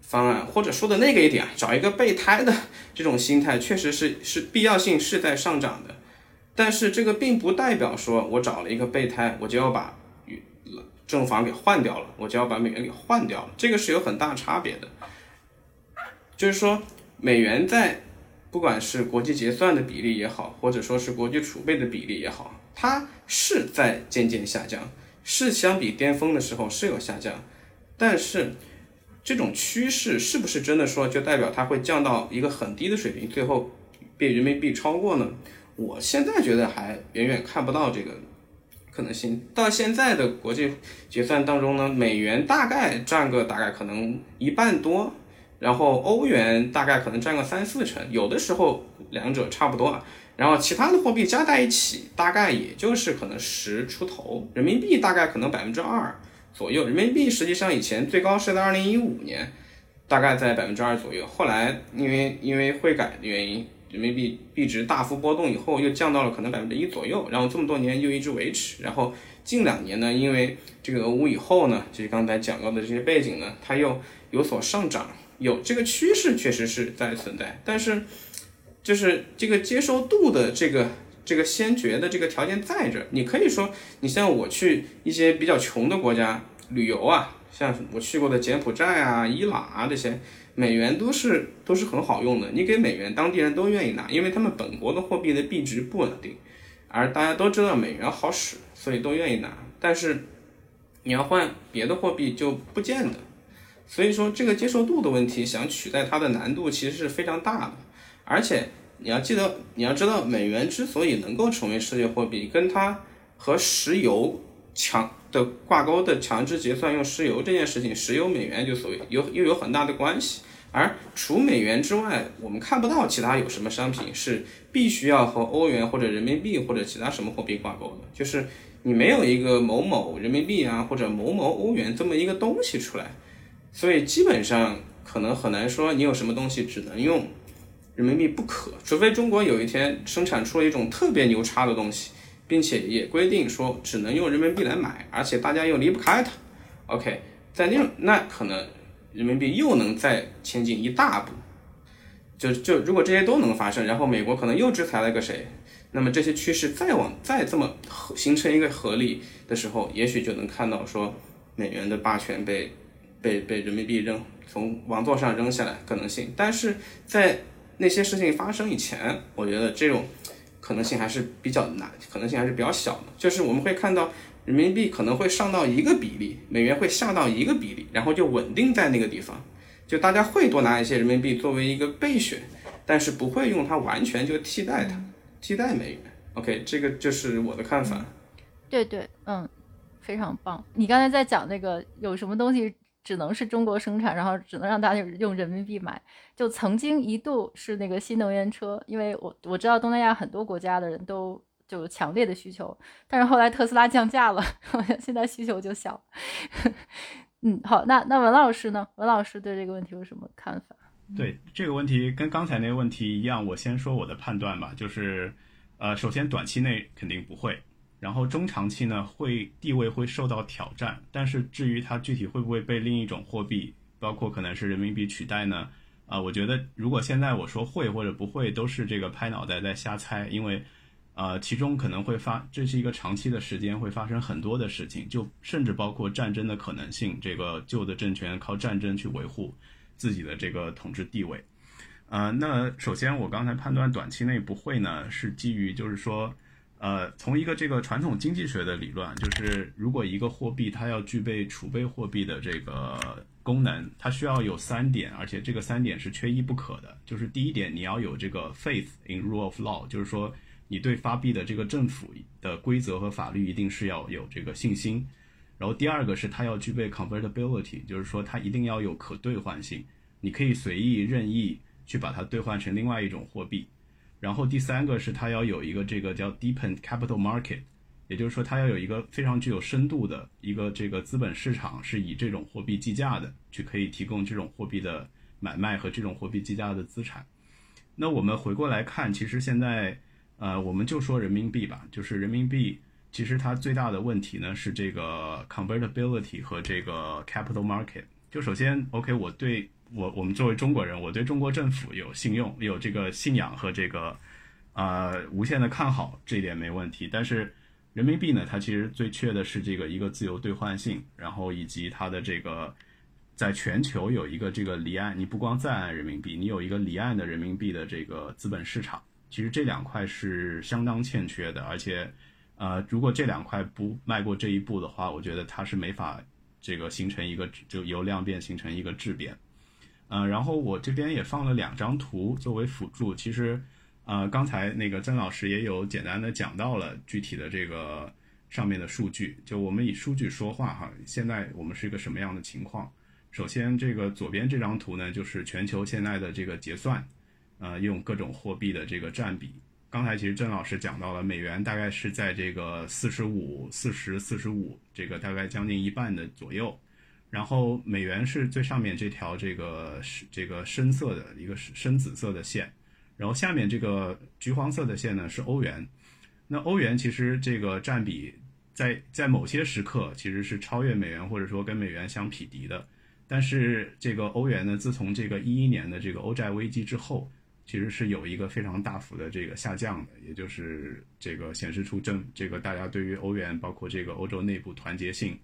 方案，或者说的那个一点，找一个备胎的 这种心态，确实是是必要性是在上涨的，但是这个并不代表说我找了一个备胎，我就要把正房给换掉了，我就要把美元给换掉了，这个是有很大差别的。就是说，美元在不管是国际结算的比例也好，或者说是国际储备的比例也好，它是在渐渐下降，是相比巅峰的时候是有下降，但是。这种趋势是不是真的说就代表它会降到一个很低的水平，最后被人民币超过呢？我现在觉得还远远看不到这个可能性。到现在的国际结算当中呢，美元大概占个大概可能一半多，然后欧元大概可能占个三四成，有的时候两者差不多啊。然后其他的货币加在一起，大概也就是可能十出头，人民币大概可能百分之二左右。人民币实际上以前最高是在二零一五年，大概在百分之二左右。后来因为因为汇改的原因，人民币币值大幅波动以后，又降到了可能百分之一左右。然后这么多年又一直维持。然后近两年呢，因为这个俄乌以后呢，就是刚才讲到的这些背景呢，它又有所上涨，有这个趋势确实是在存在，但是。就是这个接受度的这个这个先决的这个条件在这，你可以说，你像我去一些比较穷的国家旅游啊，像我去过的柬埔寨啊、伊朗啊这些，美元都是都是很好用的，你给美元，当地人都愿意拿，因为他们本国的货币的币值不稳定，而大家都知道美元好使，所以都愿意拿。但是你要换别的货币就不见得，所以说这个接受度的问题，想取代它的难度其实是非常大的。而且你要记得，你要知道，美元之所以能够成为世界货币，跟它和石油强的挂钩的强制结算用石油这件事情，石油美元就所谓有又有很大的关系。而除美元之外，我们看不到其他有什么商品是必须要和欧元或者人民币或者其他什么货币挂钩的，就是你没有一个某某人民币啊或者某某欧元这么一个东西出来，所以基本上可能很难说你有什么东西只能用。人民币不可，除非中国有一天生产出了一种特别牛叉的东西，并且也规定说只能用人民币来买，而且大家又离不开它。OK，在那那可能人民币又能再前进一大步。就就如果这些都能发生，然后美国可能又制裁了个谁，那么这些趋势再往再这么形成一个合力的时候，也许就能看到说美元的霸权被被被人民币扔从王座上扔下来可能性，但是在那些事情发生以前，我觉得这种可能性还是比较难，可能性还是比较小的。就是我们会看到人民币可能会上到一个比例，美元会下到一个比例，然后就稳定在那个地方。就大家会多拿一些人民币作为一个备选，但是不会用它完全就替代它，替代美元。OK，这个就是我的看法。对对，嗯，非常棒。你刚才在讲那个有什么东西？只能是中国生产，然后只能让大家用人民币买。就曾经一度是那个新能源车，因为我我知道东南亚很多国家的人都就有强烈的需求，但是后来特斯拉降价了，现在需求就小。嗯，好，那那文老师呢？文老师对这个问题有什么看法？对这个问题跟刚才那个问题一样，我先说我的判断吧，就是呃，首先短期内肯定不会。然后中长期呢，会地位会受到挑战，但是至于它具体会不会被另一种货币，包括可能是人民币取代呢？啊，我觉得如果现在我说会或者不会，都是这个拍脑袋在瞎猜，因为，呃，其中可能会发，这是一个长期的时间会发生很多的事情，就甚至包括战争的可能性，这个旧的政权靠战争去维护自己的这个统治地位，呃，那首先我刚才判断短期内不会呢，是基于就是说。呃，从一个这个传统经济学的理论，就是如果一个货币它要具备储备货币的这个功能，它需要有三点，而且这个三点是缺一不可的。就是第一点，你要有这个 faith in rule of law，就是说你对发币的这个政府的规则和法律一定是要有这个信心。然后第二个是它要具备 convertibility，就是说它一定要有可兑换性，你可以随意任意去把它兑换成另外一种货币。然后第三个是它要有一个这个叫 deepened capital market，也就是说它要有一个非常具有深度的一个这个资本市场，是以这种货币计价的，去可以提供这种货币的买卖和这种货币计价的资产。那我们回过来看，其实现在呃，我们就说人民币吧，就是人民币其实它最大的问题呢是这个 convertibility 和这个 capital market。就首先，OK，我对。我我们作为中国人，我对中国政府有信用、有这个信仰和这个，呃，无限的看好，这一点没问题。但是人民币呢，它其实最缺的是这个一个自由兑换性，然后以及它的这个在全球有一个这个离岸，你不光在岸人民币，你有一个离岸的人民币的这个资本市场，其实这两块是相当欠缺的。而且，呃，如果这两块不迈过这一步的话，我觉得它是没法这个形成一个就由量变形成一个质变。呃，然后我这边也放了两张图作为辅助。其实，呃，刚才那个曾老师也有简单的讲到了具体的这个上面的数据。就我们以数据说话哈，现在我们是一个什么样的情况？首先，这个左边这张图呢，就是全球现在的这个结算，呃，用各种货币的这个占比。刚才其实郑老师讲到了，美元大概是在这个四十五、四十四十五，这个大概将近一半的左右。然后美元是最上面这条这个是这个深色的一个深紫色的线，然后下面这个橘黄色的线呢是欧元。那欧元其实这个占比在在某些时刻其实是超越美元或者说跟美元相匹敌的。但是这个欧元呢，自从这个一一年的这个欧债危机之后，其实是有一个非常大幅的这个下降的，也就是这个显示出正这个大家对于欧元包括这个欧洲内部团结性。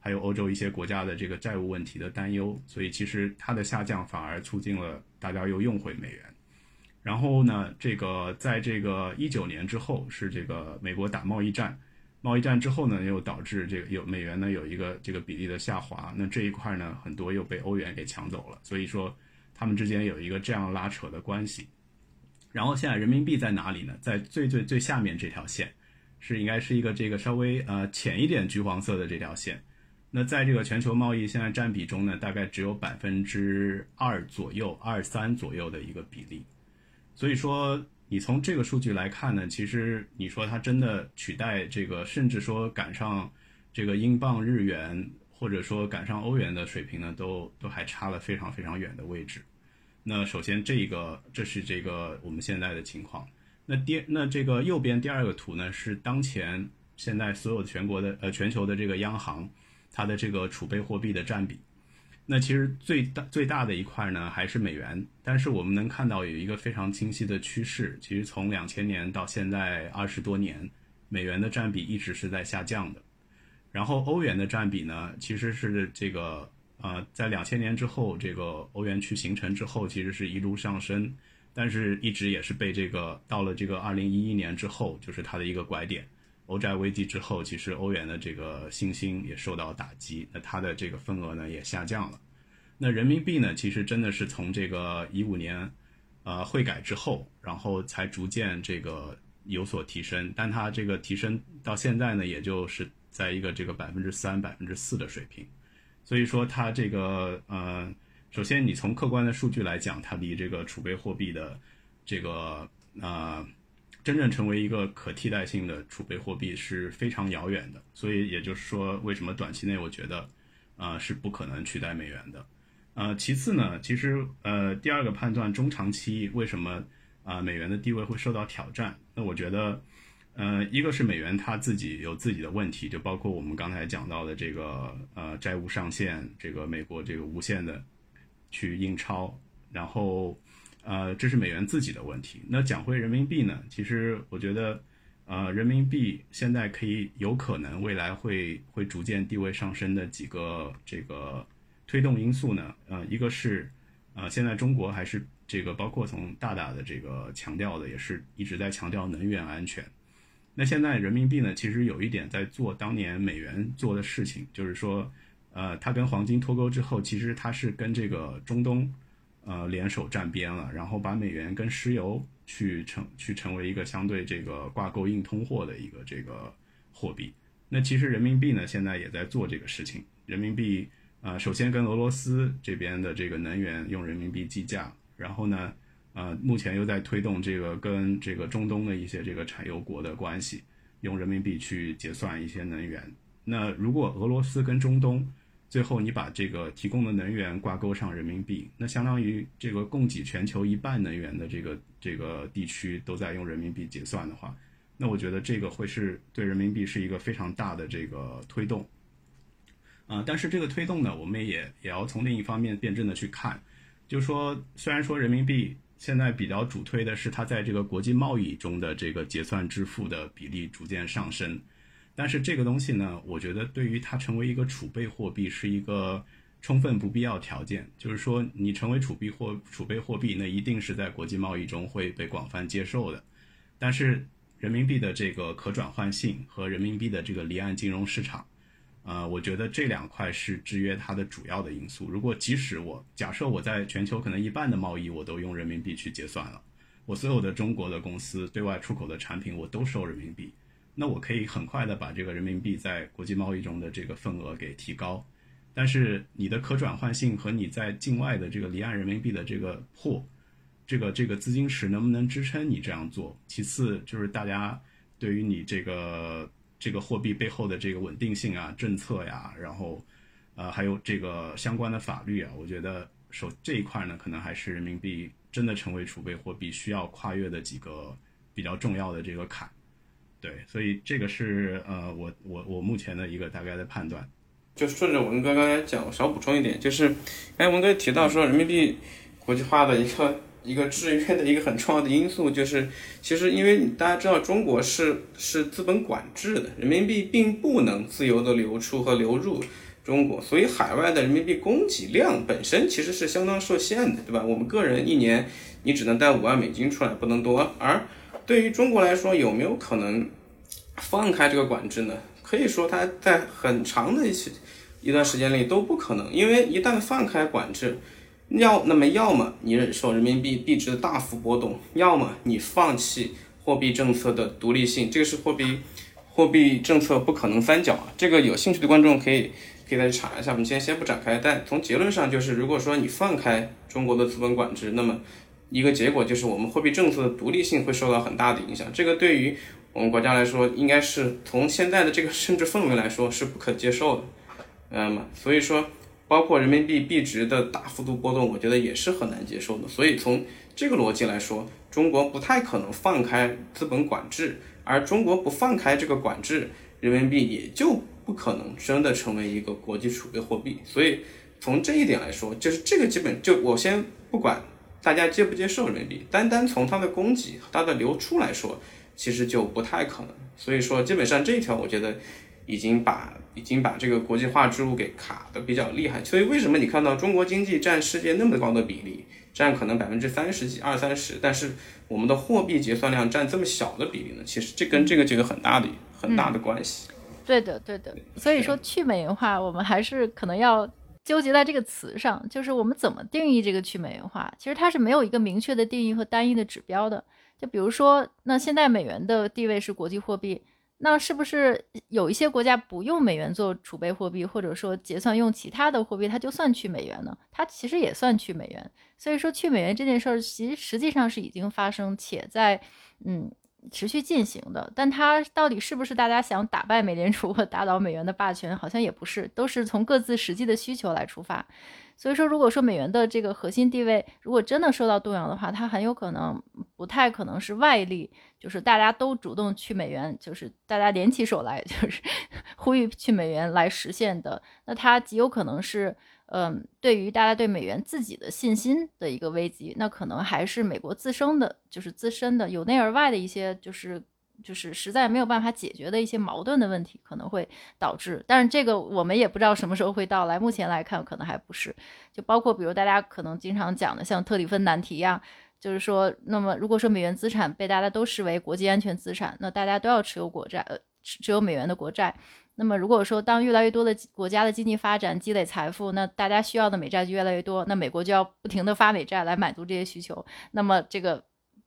还有欧洲一些国家的这个债务问题的担忧，所以其实它的下降反而促进了大家又用回美元。然后呢，这个在这个一九年之后是这个美国打贸易战，贸易战之后呢又导致这个有美元呢有一个这个比例的下滑，那这一块呢很多又被欧元给抢走了，所以说他们之间有一个这样拉扯的关系。然后现在人民币在哪里呢？在最最最下面这条线，是应该是一个这个稍微呃浅一点橘黄色的这条线。那在这个全球贸易现在占比中呢，大概只有百分之二左右、二三左右的一个比例。所以说，你从这个数据来看呢，其实你说它真的取代这个，甚至说赶上这个英镑、日元，或者说赶上欧元的水平呢，都都还差了非常非常远的位置。那首先，这个这是这个我们现在的情况。那第那这个右边第二个图呢，是当前现在所有全国的呃全球的这个央行。它的这个储备货币的占比，那其实最大最大的一块呢还是美元，但是我们能看到有一个非常清晰的趋势，其实从两千年到现在二十多年，美元的占比一直是在下降的。然后欧元的占比呢，其实是这个呃，在两千年之后，这个欧元区形成之后，其实是一路上升，但是一直也是被这个到了这个二零一一年之后，就是它的一个拐点。欧债危机之后，其实欧元的这个信心也受到打击，那它的这个份额呢也下降了。那人民币呢，其实真的是从这个一五年，呃汇改之后，然后才逐渐这个有所提升，但它这个提升到现在呢，也就是在一个这个百分之三、百分之四的水平。所以说它这个呃，首先你从客观的数据来讲，它离这个储备货币的这个呃。真正成为一个可替代性的储备货币是非常遥远的，所以也就是说，为什么短期内我觉得，啊是不可能取代美元的，呃，其次呢，其实呃第二个判断，中长期为什么啊美元的地位会受到挑战？那我觉得，呃，一个是美元它自己有自己的问题，就包括我们刚才讲到的这个呃债务上限，这个美国这个无限的去印钞，然后。呃，这是美元自己的问题。那讲回人民币呢？其实我觉得，呃，人民币现在可以有可能未来会会逐渐地位上升的几个这个推动因素呢？呃，一个是，呃，现在中国还是这个包括从大大的这个强调的，也是一直在强调能源安全。那现在人民币呢，其实有一点在做当年美元做的事情，就是说，呃，它跟黄金脱钩之后，其实它是跟这个中东。呃，联手站边了，然后把美元跟石油去成去成为一个相对这个挂钩硬通货的一个这个货币。那其实人民币呢，现在也在做这个事情。人民币呃，首先跟俄罗斯这边的这个能源用人民币计价，然后呢，呃，目前又在推动这个跟这个中东的一些这个产油国的关系，用人民币去结算一些能源。那如果俄罗斯跟中东，最后，你把这个提供的能源挂钩上人民币，那相当于这个供给全球一半能源的这个这个地区都在用人民币结算的话，那我觉得这个会是对人民币是一个非常大的这个推动。啊，但是这个推动呢，我们也也要从另一方面辩证的去看，就是说，虽然说人民币现在比较主推的是它在这个国际贸易中的这个结算支付的比例逐渐上升。但是这个东西呢，我觉得对于它成为一个储备货币是一个充分不必要条件。就是说，你成为储备货储备货币，那一定是在国际贸易中会被广泛接受的。但是人民币的这个可转换性和人民币的这个离岸金融市场，呃，我觉得这两块是制约它的主要的因素。如果即使我假设我在全球可能一半的贸易我都用人民币去结算了，我所有的中国的公司对外出口的产品我都收人民币。那我可以很快的把这个人民币在国际贸易中的这个份额给提高，但是你的可转换性和你在境外的这个离岸人民币的这个破，这个这个资金池能不能支撑你这样做？其次就是大家对于你这个这个货币背后的这个稳定性啊、政策呀，然后呃还有这个相关的法律啊，我觉得首这一块呢，可能还是人民币真的成为储备货币需要跨越的几个比较重要的这个坎。对，所以这个是呃我我我目前的一个大概的判断。就顺着文哥刚才讲，我少补充一点，就是刚才文哥提到说，人民币国际化的一个一个制约的一个很重要的因素，就是其实因为大家知道中国是是资本管制的，人民币并不能自由的流出和流入中国，所以海外的人民币供给量本身其实是相当受限的，对吧？我们个人一年你只能带五万美金出来，不能多。而对于中国来说，有没有可能放开这个管制呢？可以说，它在很长的一些一段时间里都不可能，因为一旦放开管制，要那么要么你忍受人民币币值的大幅波动，要么你放弃货币政策的独立性，这个是货币货币政策不可能三角啊。这个有兴趣的观众可以可以再查一下，我们今天先不展开。但从结论上就是，如果说你放开中国的资本管制，那么一个结果就是我们货币政策的独立性会受到很大的影响。这个对于我们国家来说，应该是从现在的这个政治氛围来说是不可接受的，嗯所以说，包括人民币币值的大幅度波动，我觉得也是很难接受的。所以从这个逻辑来说，中国不太可能放开资本管制，而中国不放开这个管制，人民币也就不可能真的成为一个国际储备货币。所以从这一点来说，就是这个基本就我先不管大家接不接受人民币，单单从它的供给、它的流出来说。其实就不太可能，所以说基本上这一条，我觉得已经把已经把这个国际化之路给卡的比较厉害。所以为什么你看到中国经济占世界那么高的比例，占可能百分之三十几、二三十，但是我们的货币结算量占这么小的比例呢？其实这跟这个就有很大的很大的关系。对的，对的。所以说去美元化，我们还是可能要纠结在这个词上，就是我们怎么定义这个去美元化？其实它是没有一个明确的定义和单一的指标的。就比如说，那现在美元的地位是国际货币，那是不是有一些国家不用美元做储备货币，或者说结算用其他的货币，它就算去美元呢？它其实也算去美元。所以说去美元这件事儿，其实实际上是已经发生且在嗯持续进行的。但它到底是不是大家想打败美联储和打倒美元的霸权，好像也不是，都是从各自实际的需求来出发。所以说，如果说美元的这个核心地位如果真的受到动摇的话，它很有可能不太可能是外力，就是大家都主动去美元，就是大家联起手来，就是 呼吁去美元来实现的。那它极有可能是，嗯，对于大家对美元自己的信心的一个危机。那可能还是美国自身的，就是自身的由内而外的一些，就是。就是实在没有办法解决的一些矛盾的问题，可能会导致，但是这个我们也不知道什么时候会到来。目前来看，可能还不是。就包括比如大家可能经常讲的，像特里芬难题呀，就是说，那么如果说美元资产被大家都视为国际安全资产，那大家都要持有国债，呃，持有美元的国债。那么如果说当越来越多的国家的经济发展积累财富，那大家需要的美债就越来越多，那美国就要不停的发美债来满足这些需求。那么这个。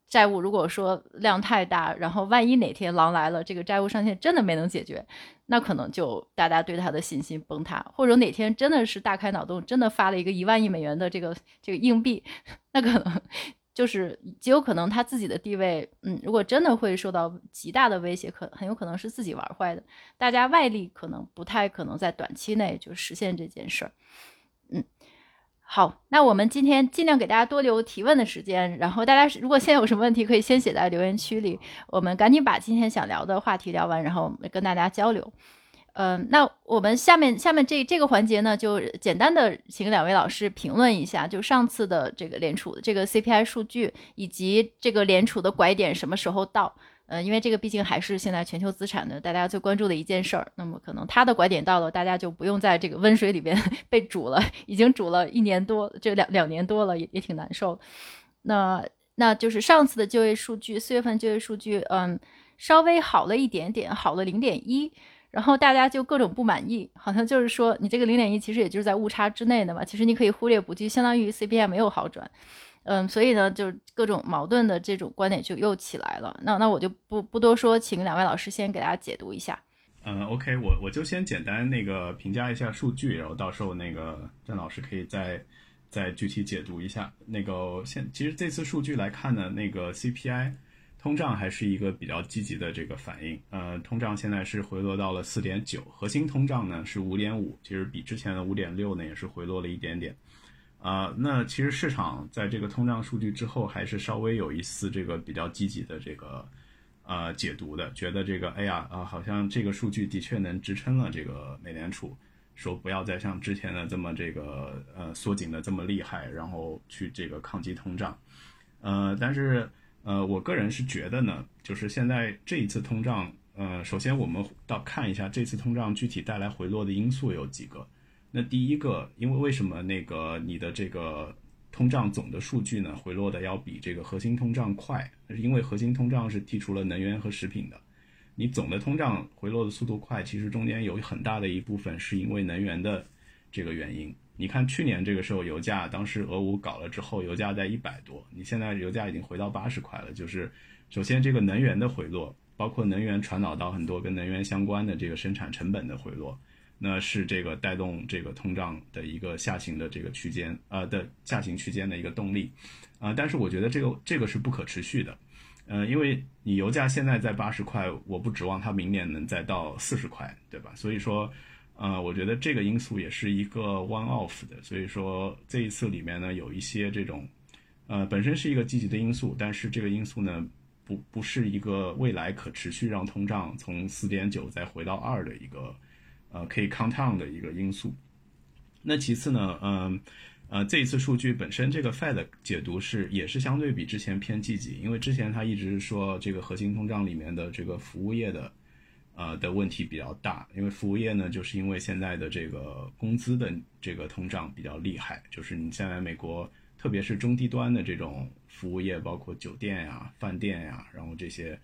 债务如果说量太大，然后万一哪天狼来了，这个债务上限真的没能解决，那可能就大家对他的信心崩塌，或者哪天真的是大开脑洞，真的发了一个一万亿美元的这个这个硬币，那可能就是极有可能他自己的地位，嗯，如果真的会受到极大的威胁，可很有可能是自己玩坏的，大家外力可能不太可能在短期内就实现这件事儿。嗯好，那我们今天尽量给大家多留提问的时间，然后大家如果现在有什么问题，可以先写在留言区里，我们赶紧把今天想聊的话题聊完，然后跟大家交流。嗯，那我们下面下面这这个环节呢，就简单的请两位老师评论一下，就上次的这个联储的这个 CPI 数据，以及这个联储的拐点什么时候到。呃，因为这个毕竟还是现在全球资产的大家最关注的一件事儿，那么可能它的拐点到了，大家就不用在这个温水里边 被煮了，已经煮了一年多，这两两年多了，也也挺难受。那那就是上次的就业数据，四月份就业数据，嗯，稍微好了一点点，好了零点一，然后大家就各种不满意，好像就是说你这个零点一其实也就是在误差之内的嘛，其实你可以忽略不计，相当于 CPI 没有好转。嗯，所以呢，就各种矛盾的这种观点就又起来了。那那我就不不多说，请两位老师先给大家解读一下。嗯，OK，我我就先简单那个评价一下数据，然后到时候那个郑老师可以再再具体解读一下。那个现其实这次数据来看呢，那个 CPI 通胀还是一个比较积极的这个反应。呃，通胀现在是回落到了四点九，核心通胀呢是五点五，其实比之前的五点六呢也是回落了一点点。啊，那其实市场在这个通胀数据之后，还是稍微有一丝这个比较积极的这个呃解读的，觉得这个哎呀啊，好像这个数据的确能支撑了这个美联储说不要再像之前的这么这个呃缩紧的这么厉害，然后去这个抗击通胀。呃，但是呃，我个人是觉得呢，就是现在这一次通胀，呃，首先我们到看一下这次通胀具体带来回落的因素有几个。那第一个，因为为什么那个你的这个通胀总的数据呢回落的要比这个核心通胀快？是因为核心通胀是剔除了能源和食品的，你总的通胀回落的速度快，其实中间有很大的一部分是因为能源的这个原因。你看去年这个时候油价，当时俄乌搞了之后，油价在一百多，你现在油价已经回到八十块了。就是首先这个能源的回落，包括能源传导到很多跟能源相关的这个生产成本的回落。那是这个带动这个通胀的一个下行的这个区间，呃的下行区间的一个动力，啊，但是我觉得这个这个是不可持续的，呃，因为你油价现在在八十块，我不指望它明年能再到四十块，对吧？所以说，呃，我觉得这个因素也是一个 one off 的，所以说这一次里面呢有一些这种，呃，本身是一个积极的因素，但是这个因素呢不不是一个未来可持续让通胀从四点九再回到二的一个。呃，可以 count on 的一个因素。那其次呢，嗯，呃，这一次数据本身这个 Fed 解读是也是相对比之前偏积极，因为之前他一直说这个核心通胀里面的这个服务业的，呃的问题比较大，因为服务业呢，就是因为现在的这个工资的这个通胀比较厉害，就是你现在美国特别是中低端的这种服务业，包括酒店呀、饭店呀，然后这些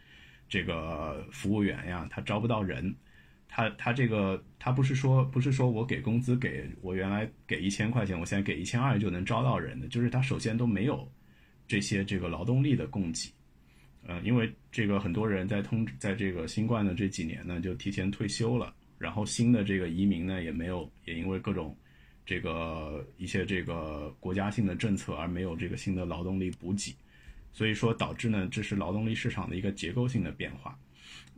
这个服务员呀，他招不到人。他他这个他不是说不是说我给工资给我原来给一千块钱，我现在给一千二就能招到人的，就是他首先都没有这些这个劳动力的供给，呃，因为这个很多人在通在这个新冠的这几年呢就提前退休了，然后新的这个移民呢也没有也因为各种这个一些这个国家性的政策而没有这个新的劳动力补给，所以说导致呢这是劳动力市场的一个结构性的变化。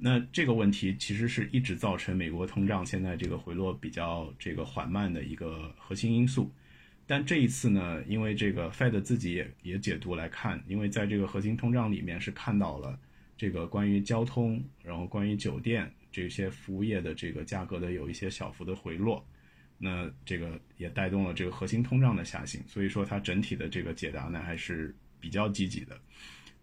那这个问题其实是一直造成美国通胀现在这个回落比较这个缓慢的一个核心因素，但这一次呢，因为这个 Fed 自己也也解读来看，因为在这个核心通胀里面是看到了这个关于交通，然后关于酒店这些服务业的这个价格的有一些小幅的回落，那这个也带动了这个核心通胀的下行，所以说它整体的这个解答呢还是比较积极的。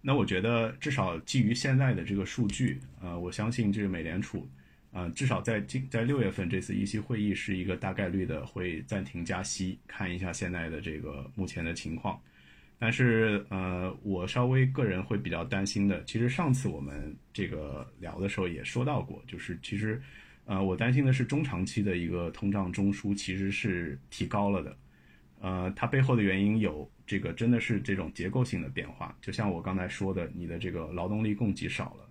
那我觉得，至少基于现在的这个数据，呃，我相信这个美联储，呃，至少在今在六月份这次议息会议是一个大概率的会暂停加息，看一下现在的这个目前的情况。但是，呃，我稍微个人会比较担心的，其实上次我们这个聊的时候也说到过，就是其实，呃，我担心的是中长期的一个通胀中枢其实是提高了的，呃，它背后的原因有。这个真的是这种结构性的变化，就像我刚才说的，你的这个劳动力供给少了。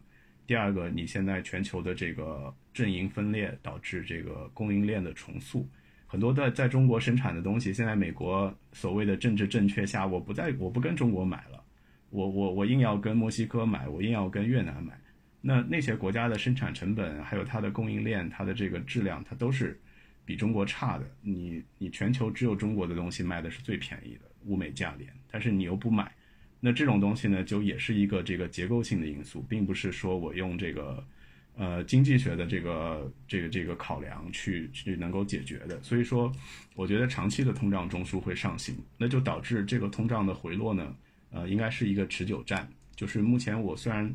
第二个，你现在全球的这个阵营分裂导致这个供应链的重塑，很多在在中国生产的东西，现在美国所谓的政治正确下，我不在我不跟中国买了，我我我硬要跟墨西哥买，我硬要跟越南买。那那些国家的生产成本，还有它的供应链，它的这个质量，它都是比中国差的。你你全球只有中国的东西卖的是最便宜的。物美价廉，但是你又不买，那这种东西呢，就也是一个这个结构性的因素，并不是说我用这个，呃，经济学的这个这个这个考量去去能够解决的。所以说，我觉得长期的通胀中枢会上行，那就导致这个通胀的回落呢，呃，应该是一个持久战。就是目前我虽然，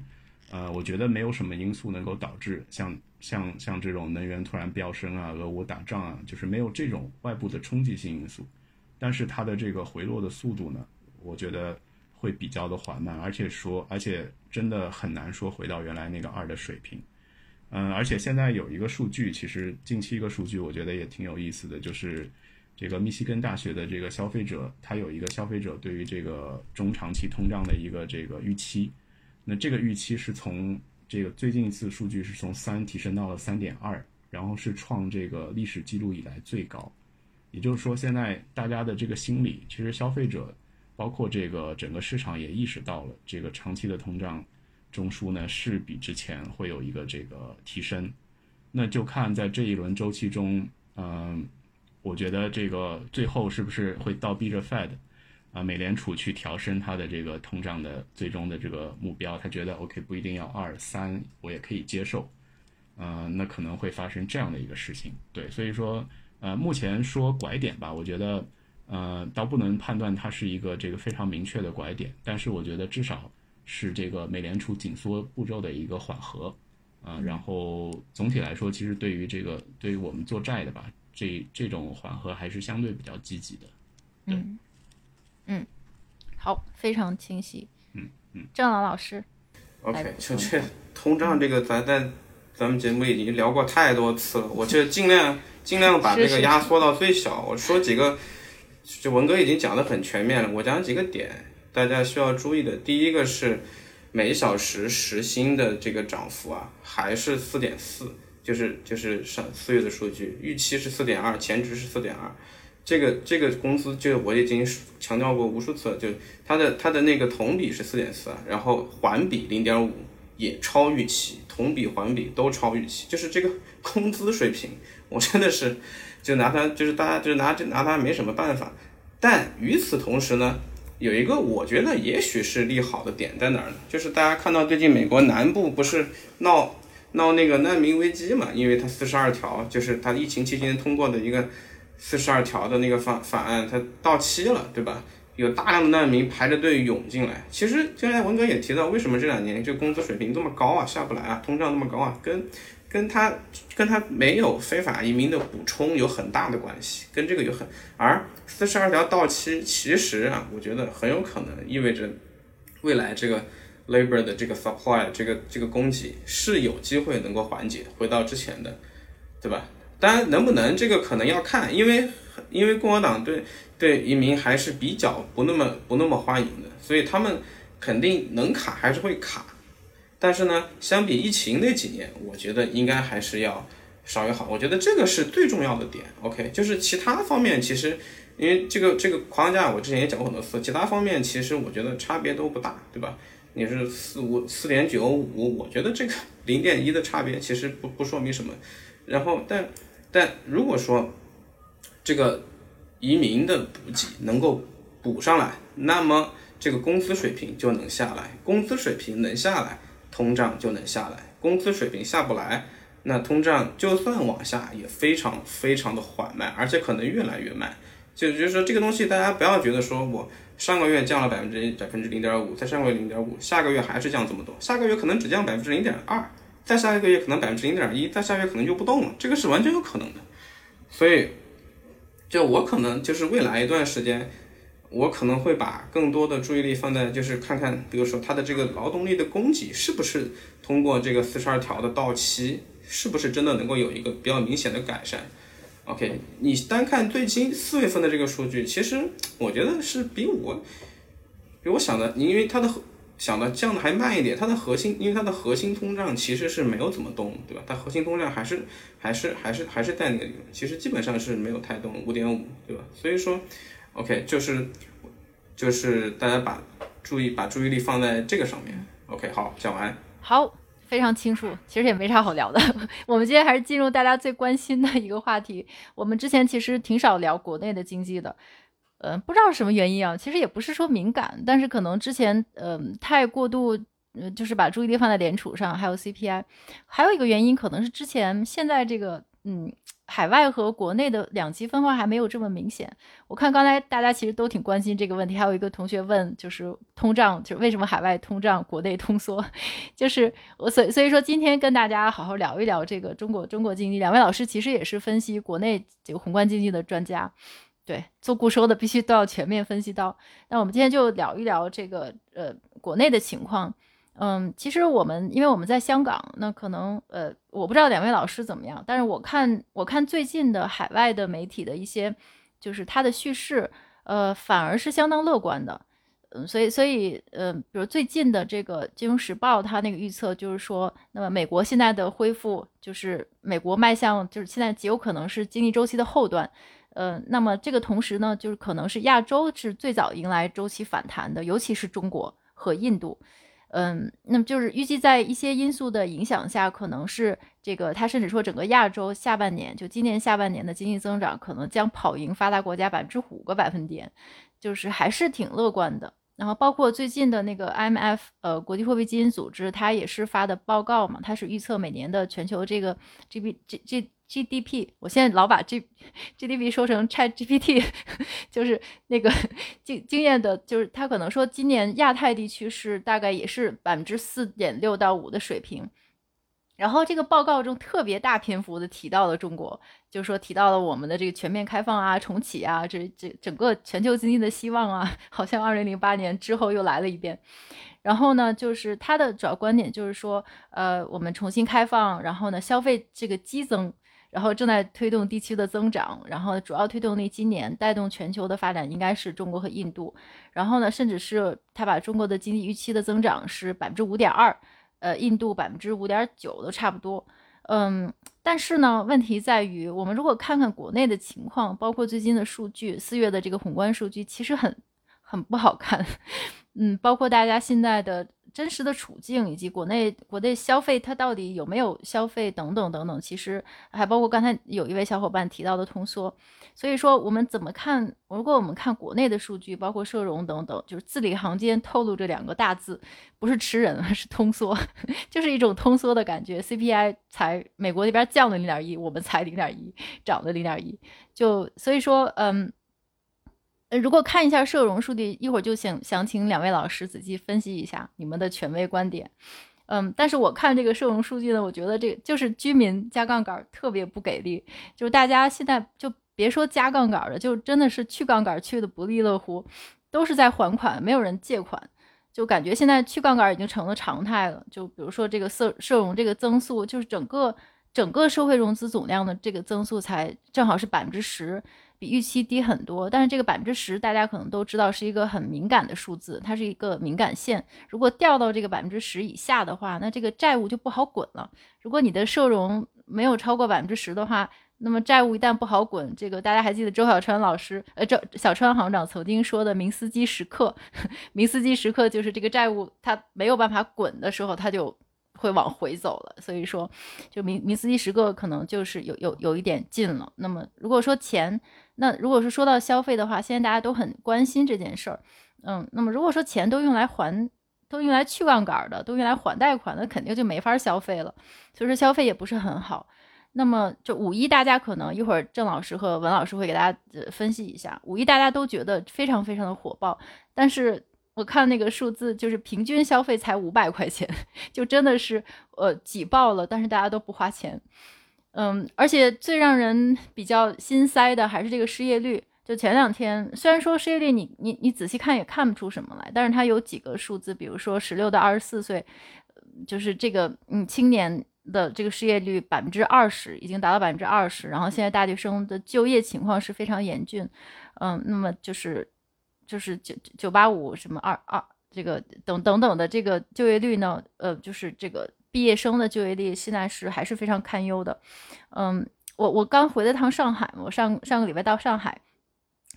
呃，我觉得没有什么因素能够导致像像像这种能源突然飙升啊，俄乌打仗啊，就是没有这种外部的冲击性因素。但是它的这个回落的速度呢，我觉得会比较的缓慢，而且说，而且真的很难说回到原来那个二的水平。嗯，而且现在有一个数据，其实近期一个数据，我觉得也挺有意思的，就是这个密西根大学的这个消费者，他有一个消费者对于这个中长期通胀的一个这个预期。那这个预期是从这个最近一次数据是从三提升到了三点二，然后是创这个历史记录以来最高。也就是说，现在大家的这个心理，其实消费者，包括这个整个市场也意识到了，这个长期的通胀中枢呢是比之前会有一个这个提升。那就看在这一轮周期中，嗯，我觉得这个最后是不是会倒逼着 Fed 啊，美联储去调升它的这个通胀的最终的这个目标？他觉得 OK，不一定要二三，我也可以接受。嗯，那可能会发生这样的一个事情。对，所以说。呃，目前说拐点吧，我觉得，呃，倒不能判断它是一个这个非常明确的拐点，但是我觉得至少是这个美联储紧缩步骤的一个缓和，啊，然后总体来说，其实对于这个对于我们做债的吧，这这种缓和还是相对比较积极的。嗯嗯，好，非常清晰。嗯嗯，郑朗老师，OK，就这通胀这个，咱在咱们节目已经聊过太多次了，我就尽量。尽量把这个压缩到最小。我说几个，就文哥已经讲的很全面了。我讲几个点，大家需要注意的。第一个是每小时时薪的这个涨幅啊，还是四点四，就是就是上四月的数据，预期是四点二，前值是四点二。这个这个工资就我已经强调过无数次了，就它的它的那个同比是四点四，然后环比零点五也超预期，同比环比都超预期，就是这个工资水平。我真的是，就拿它，就是大家就拿就拿它没什么办法。但与此同时呢，有一个我觉得也许是利好的点在哪儿呢？就是大家看到最近美国南部不是闹闹那个难民危机嘛？因为它四十二条，就是它疫情期间通过的一个四十二条的那个法法案，它到期了，对吧？有大量的难民排着队涌进来。其实刚才文哥也提到，为什么这两年这工资水平这么高啊，下不来啊，通胀那么高啊，跟。跟他跟他没有非法移民的补充有很大的关系，跟这个有很而四十二条到期，其实啊，我觉得很有可能意味着未来这个 labor 的这个 supply 这个这个供给是有机会能够缓解，回到之前的，对吧？当然能不能这个可能要看，因为因为共和党对对移民还是比较不那么不那么欢迎的，所以他们肯定能卡还是会卡。但是呢，相比疫情那几年，我觉得应该还是要稍微好。我觉得这个是最重要的点。OK，就是其他方面其实，因为这个这个框架我之前也讲过很多次，其他方面其实我觉得差别都不大，对吧？你是四五四点九五，我觉得这个 零点一的差别其实不不说明什么。然后，但但如果说这个移民的补给能够补上来，那么这个工资水平就能下来，工资水平能下来。通胀就能下来，工资水平下不来，那通胀就算往下也非常非常的缓慢，而且可能越来越慢。就就是说这个东西，大家不要觉得说我上个月降了百分之百分之零点五，再上个月零点五，下个月还是降这么多，下个月可能只降百分之零点二，再下一个月可能百分之零点一，再下个月可能就不动了，这个是完全有可能的。所以，就我可能就是未来一段时间。我可能会把更多的注意力放在，就是看看，比如说它的这个劳动力的供给是不是通过这个四十二条的到期，是不是真的能够有一个比较明显的改善？OK，你单看最近四月份的这个数据，其实我觉得是比我比我想的，因为它的想的降的还慢一点，它的核心，因为它的核心通胀其实是没有怎么动，对吧？它核心通胀还是还是还是还是在那个地方，其实基本上是没有太动，五点五，对吧？所以说。OK，就是，就是大家把注意把注意力放在这个上面。OK，好，讲完。好，非常清楚。其实也没啥好聊的。我们今天还是进入大家最关心的一个话题。我们之前其实挺少聊国内的经济的，嗯，不知道什么原因啊。其实也不是说敏感，但是可能之前嗯太过度，嗯，就是把注意力放在联储上，还有 CPI。还有一个原因可能是之前现在这个嗯。海外和国内的两极分化还没有这么明显。我看刚才大家其实都挺关心这个问题。还有一个同学问，就是通胀，就是为什么海外通胀，国内通缩？就是我所以所以说，今天跟大家好好聊一聊这个中国中国经济。两位老师其实也是分析国内这个宏观经济的专家，对做固收的必须都要全面分析到。那我们今天就聊一聊这个呃国内的情况。嗯，其实我们因为我们在香港，那可能呃，我不知道两位老师怎么样，但是我看我看最近的海外的媒体的一些，就是它的叙事，呃，反而是相当乐观的。嗯，所以所以呃，比如最近的这个《金融时报》它那个预测就是说，那么美国现在的恢复就是美国迈向就是现在极有可能是经济周期的后段，呃，那么这个同时呢，就是可能是亚洲是最早迎来周期反弹的，尤其是中国和印度。嗯，那么就是预计在一些因素的影响下，可能是这个，他甚至说整个亚洲下半年，就今年下半年的经济增长可能将跑赢发达国家百分之五个百分点，就是还是挺乐观的。然后包括最近的那个 IMF，呃，国际货币基金组织，它也是发的报告嘛，它是预测每年的全球这个 G B G G。GDP，我现在老把 G GDP 说成 Chat GPT，就是那个经经验的，就是他可能说今年亚太地区是大概也是百分之四点六到五的水平。然后这个报告中特别大篇幅的提到了中国，就是说提到了我们的这个全面开放啊、重启啊，这这整个全球经济的希望啊，好像二零零八年之后又来了一遍。然后呢，就是他的主要观点就是说，呃，我们重新开放，然后呢，消费这个激增。然后正在推动地区的增长，然后主要推动力今年带动全球的发展应该是中国和印度。然后呢，甚至是他把中国的经济预期的增长是百分之五点二，呃，印度百分之五点九都差不多。嗯，但是呢，问题在于我们如果看看国内的情况，包括最近的数据，四月的这个宏观数据其实很很不好看。嗯，包括大家现在的。真实的处境以及国内国内消费它到底有没有消费等等等等，其实还包括刚才有一位小伙伴提到的通缩。所以说我们怎么看？如果我们看国内的数据，包括社融等等，就是字里行间透露着两个大字，不是吃人，是通缩，就是一种通缩的感觉。CPI 才美国那边降了零点一，我们才零点一，涨了零点一，就所以说，嗯。如果看一下社融数据，一会儿就想想请两位老师仔细分析一下你们的权威观点。嗯，但是我看这个社融数据呢，我觉得这就是居民加杠杆特别不给力，就是大家现在就别说加杠杆了，就真的是去杠杆去的不亦乐乎，都是在还款，没有人借款，就感觉现在去杠杆已经成了常态了。就比如说这个社社融这个增速，就是整个整个社会融资总量的这个增速才正好是百分之十。比预期低很多，但是这个百分之十，大家可能都知道是一个很敏感的数字，它是一个敏感线。如果掉到这个百分之十以下的话，那这个债务就不好滚了。如果你的社融没有超过百分之十的话，那么债务一旦不好滚，这个大家还记得周小川老师，呃，周小川行长曾经说的“明斯基时刻”，明斯基时刻就是这个债务它没有办法滚的时候，它就。会往回走了，所以说，就明明斯基时刻可能就是有有有一点近了。那么如果说钱，那如果是说到消费的话，现在大家都很关心这件事儿，嗯，那么如果说钱都用来还，都用来去杠杆的，都用来还贷款，那肯定就没法消费了。所以说消费也不是很好。那么就五一，大家可能一会儿郑老师和文老师会给大家分析一下，五一大家都觉得非常非常的火爆，但是。我看那个数字，就是平均消费才五百块钱，就真的是呃挤爆了。但是大家都不花钱，嗯，而且最让人比较心塞的还是这个失业率。就前两天，虽然说失业率你你你仔细看也看不出什么来，但是它有几个数字，比如说十六到二十四岁，就是这个嗯青年的这个失业率百分之二十，已经达到百分之二十。然后现在大学生的就业情况是非常严峻，嗯，那么就是。就是九九八五什么二二这个等等等的这个就业率呢？呃，就是这个毕业生的就业率现在是还是非常堪忧的。嗯，我我刚回了趟上海，我上上个礼拜到上海，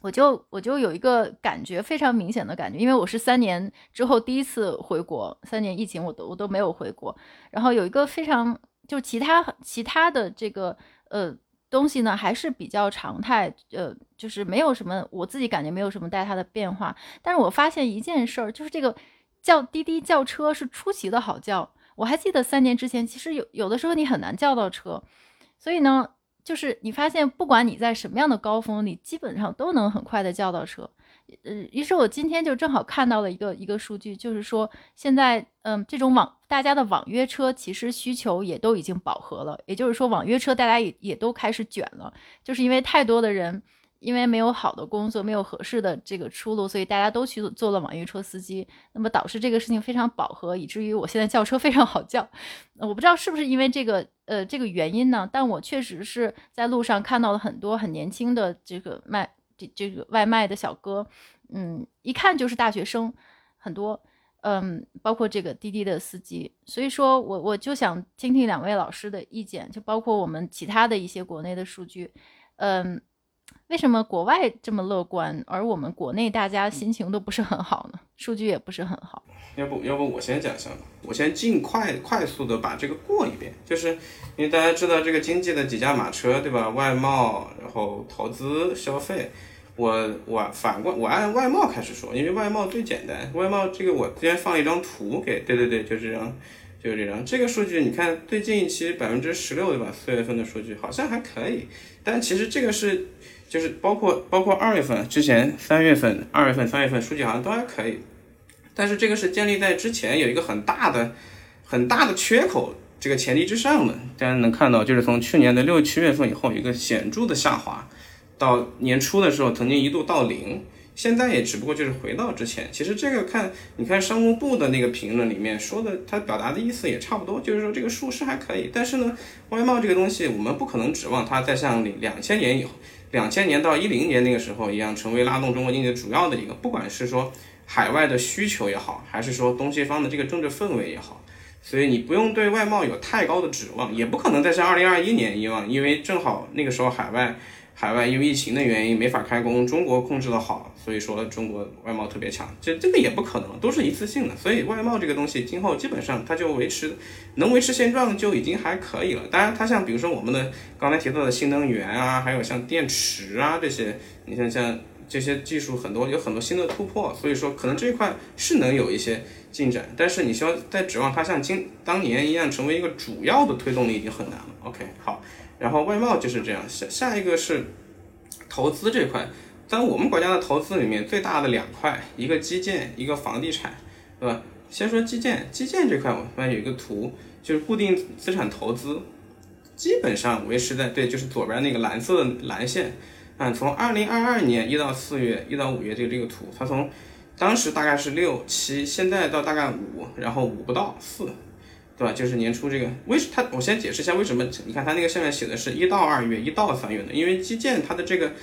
我就我就有一个感觉非常明显的感觉，因为我是三年之后第一次回国，三年疫情我都我都没有回国，然后有一个非常就其他其他的这个呃。东西呢还是比较常态，呃，就是没有什么，我自己感觉没有什么带它的变化。但是我发现一件事儿，就是这个叫滴滴叫车是出奇的好叫。我还记得三年之前，其实有有的时候你很难叫到车，所以呢，就是你发现不管你在什么样的高峰，你基本上都能很快的叫到车。呃，于是我今天就正好看到了一个一个数据，就是说现在，嗯，这种网大家的网约车其实需求也都已经饱和了，也就是说网约车大家也也都开始卷了，就是因为太多的人因为没有好的工作，没有合适的这个出路，所以大家都去做了网约车司机，那么导致这个事情非常饱和，以至于我现在叫车非常好叫。我不知道是不是因为这个呃这个原因呢？但我确实是在路上看到了很多很年轻的这个卖。这这个外卖的小哥，嗯，一看就是大学生，很多，嗯，包括这个滴滴的司机。所以说我我就想听听两位老师的意见，就包括我们其他的一些国内的数据，嗯。为什么国外这么乐观，而我们国内大家心情都不是很好呢？数据也不是很好。要不要不我先讲一下吧，我先尽快快速的把这个过一遍，就是因为大家知道这个经济的几驾马车，对吧？外贸，然后投资、消费。我我反过我按外贸开始说，因为外贸最简单。外贸这个我先放一张图给，对对对，就这张，就是这张。这个数据你看最近一期百分之十六对吧？四月份的数据好像还可以，但其实这个是。就是包括包括二月份之前三月份二月份三月份数据好像都还可以，但是这个是建立在之前有一个很大的很大的缺口这个前提之上的，大家能看到就是从去年的六七月份以后有一个显著的下滑，到年初的时候曾经一度到零，现在也只不过就是回到之前。其实这个看你看商务部的那个评论里面说的，它表达的意思也差不多，就是说这个数是还可以，但是呢，外贸这个东西我们不可能指望它再像两千年以后。两千年到一零年那个时候一样，成为拉动中国经济的主要的一个，不管是说海外的需求也好，还是说东西方的这个政治氛围也好，所以你不用对外贸有太高的指望，也不可能再像二零二一年一样，因为正好那个时候海外。海外因为疫情的原因没法开工，中国控制的好，所以说中国外贸特别强。这这个也不可能，都是一次性的。所以外贸这个东西，今后基本上它就维持，能维持现状就已经还可以了。当然，它像比如说我们的刚才提到的新能源啊，还有像电池啊这些，你像像这些技术很多有很多新的突破，所以说可能这一块是能有一些进展。但是你需要再指望它像今当年一样成为一个主要的推动力，已经很难了。OK，好。然后外贸就是这样，下下一个是投资这块，在我们国家的投资里面最大的两块，一个基建，一个房地产，对吧？先说基建，基建这块我发现有一个图，就是固定资产投资，基本上维持在对，就是左边那个蓝色的蓝线，嗯，从二零二二年一到四月，一到五月这个这个图，它从当时大概是六七，现在到大概五，然后五不到四。对吧？就是年初这个，为什它？我先解释一下为什么。你看它那个下面写的是一到二月，一到三月的，因为基建它的这个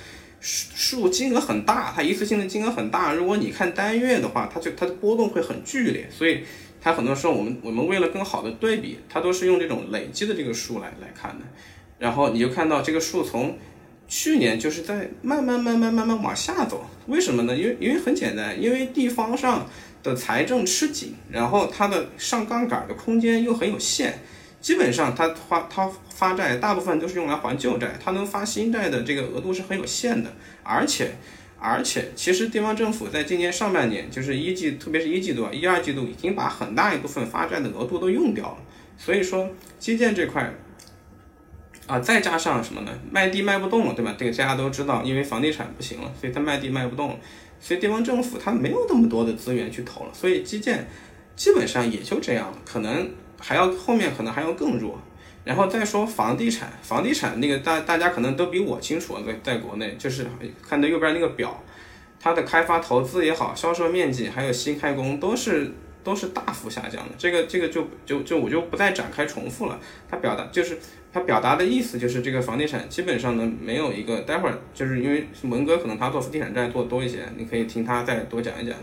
数数金额很大，它一次性的金额很大。如果你看单月的话，它就它的波动会很剧烈，所以它很多时候我们我们为了更好的对比，它都是用这种累积的这个数来来看的。然后你就看到这个数从去年就是在慢慢慢慢慢慢往下走，为什么呢？因为因为很简单，因为地方上。的财政吃紧，然后它的上杠杆的空间又很有限，基本上它发它发债大部分都是用来还旧债，它能发新债的这个额度是很有限的，而且而且其实地方政府在今年上半年，就是一季，特别是一季度啊、一二季度，已经把很大一部分发债的额度都用掉了，所以说基建这块啊，再加上什么呢？卖地卖不动了，对吧？这个大家都知道，因为房地产不行了，所以它卖地卖不动了。所以地方政府它没有那么多的资源去投了，所以基建基本上也就这样了，可能还要后面可能还要更弱。然后再说房地产，房地产那个大大家可能都比我清楚，在在国内就是看到右边那个表，它的开发投资也好，销售面积还有新开工都是。都是大幅下降的，这个这个就就就我就不再展开重复了。它表达就是它表达的意思就是这个房地产基本上呢没有一个，待会儿就是因为文哥可能他做房地产债做多一些，你可以听他再多讲一讲。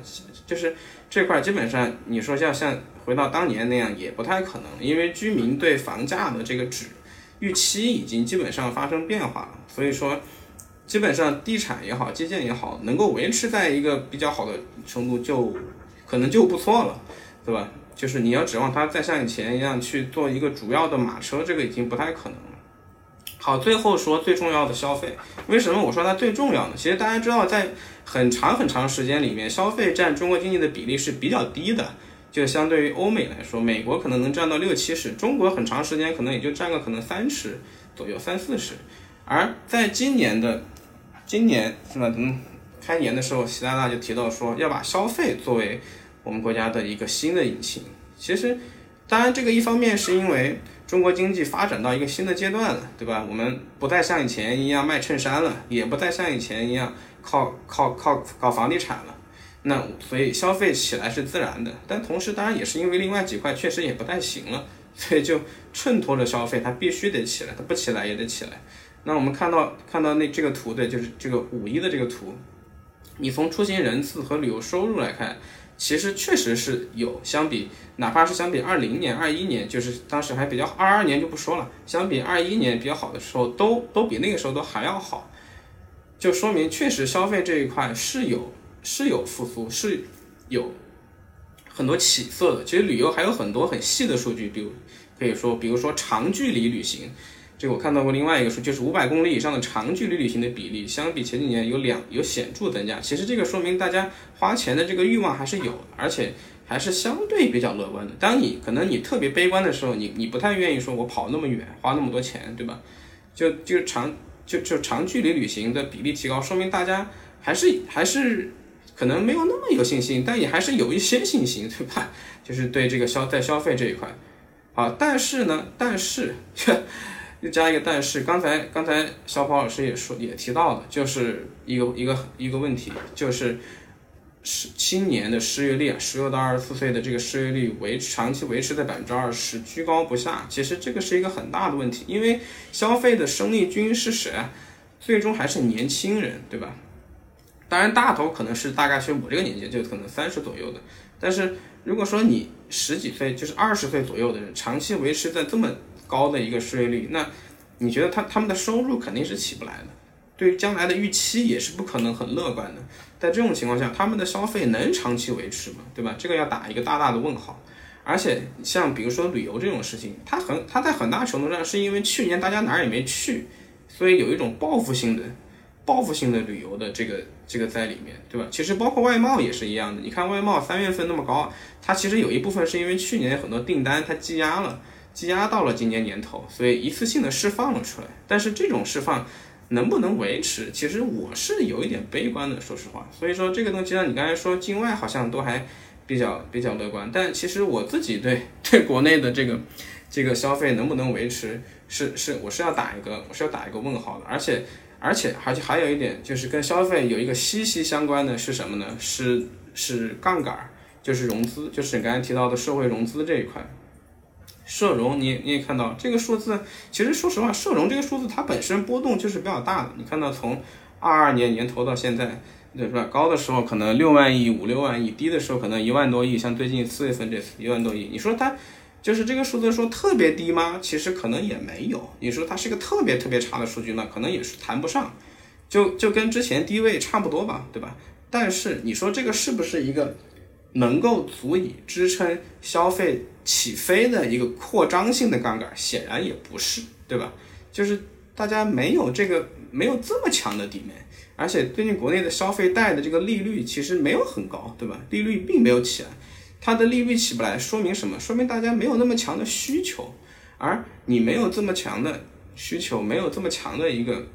就是这块基本上你说像像回到当年那样也不太可能，因为居民对房价的这个指预期已经基本上发生变化了，所以说基本上地产也好，基建也好，能够维持在一个比较好的程度就。可能就不错了，对吧？就是你要指望它再像以前一样去做一个主要的马车，这个已经不太可能了。好，最后说最重要的消费，为什么我说它最重要呢？其实大家知道，在很长很长时间里面，消费占中国经济的比例是比较低的，就相对于欧美来说，美国可能能占到六七十，中国很长时间可能也就占个可能三十左右，三四十。而在今年的今年是吧？嗯，开年的时候，习大大就提到说要把消费作为我们国家的一个新的引擎，其实，当然这个一方面是因为中国经济发展到一个新的阶段了，对吧？我们不再像以前一样卖衬衫了，也不再像以前一样靠靠靠搞房地产了，那所以消费起来是自然的。但同时，当然也是因为另外几块确实也不太行了，所以就衬托着消费，它必须得起来，它不起来也得起来。那我们看到看到那这个图的就是这个五一的这个图。你从出行人次和旅游收入来看，其实确实是有相比，哪怕是相比二零年、二一年，就是当时还比较二二年就不说了，相比二一年比较好的时候，都都比那个时候都还要好，就说明确实消费这一块是有是有复苏，是有很多起色的。其实旅游还有很多很细的数据，比如可以说，比如说长距离旅行。这个我看到过另外一个数，就是五百公里以上的长距离旅行的比例，相比前几年有两有显著增加。其实这个说明大家花钱的这个欲望还是有，而且还是相对比较乐观的。当你可能你特别悲观的时候，你你不太愿意说我跑那么远，花那么多钱，对吧？就就长就就长距离旅行的比例提高，说明大家还是还是可能没有那么有信心，但也还是有一些信心，对吧？就是对这个消在消费这一块，好，但是呢，但是。又加一个但是，刚才刚才小跑老师也说也提到了，就是一个一个一个问题，就是是青年的失业率啊，十六到二十四岁的这个失业率维长期维持在百分之二十，居高不下。其实这个是一个很大的问题，因为消费的生力军是谁啊？最终还是年轻人，对吧？当然大头可能是大概是我这个年纪，就可能三十左右的。但是如果说你十几岁，就是二十岁左右的人，长期维持在这么。高的一个失业率，那你觉得他他们的收入肯定是起不来的，对于将来的预期也是不可能很乐观的。在这种情况下，他们的消费能长期维持吗？对吧？这个要打一个大大的问号。而且像比如说旅游这种事情，它很它在很大程度上是因为去年大家哪儿也没去，所以有一种报复性的报复性的旅游的这个这个在里面，对吧？其实包括外贸也是一样的。你看外贸三月份那么高，它其实有一部分是因为去年很多订单它积压了。积压到了今年年头，所以一次性的释放了出来。但是这种释放能不能维持，其实我是有一点悲观的，说实话。所以说这个东西，像你刚才说境外好像都还比较比较乐观，但其实我自己对对国内的这个这个消费能不能维持，是是我是要打一个我是要打一个问号的。而且而且而且还有一点就是跟消费有一个息息相关的是什么呢？是是杠杆，就是融资，就是你刚才提到的社会融资这一块。社融，你你也看到这个数字，其实说实话，社融这个数字它本身波动就是比较大的。你看到从二二年年头到现在，对吧？高的时候可能六万亿、五六万亿，低的时候可能一万多亿，像最近四月份这次一万多亿。你说它就是这个数字说特别低吗？其实可能也没有。你说它是个特别特别差的数据吗？可能也是谈不上，就就跟之前低位差不多吧，对吧？但是你说这个是不是一个？能够足以支撑消费起飞的一个扩张性的杠杆，显然也不是，对吧？就是大家没有这个没有这么强的底面，而且最近国内的消费贷的这个利率其实没有很高，对吧？利率并没有起来，它的利率起不来，说明什么？说明大家没有那么强的需求，而你没有这么强的需求，没有这么强的一个。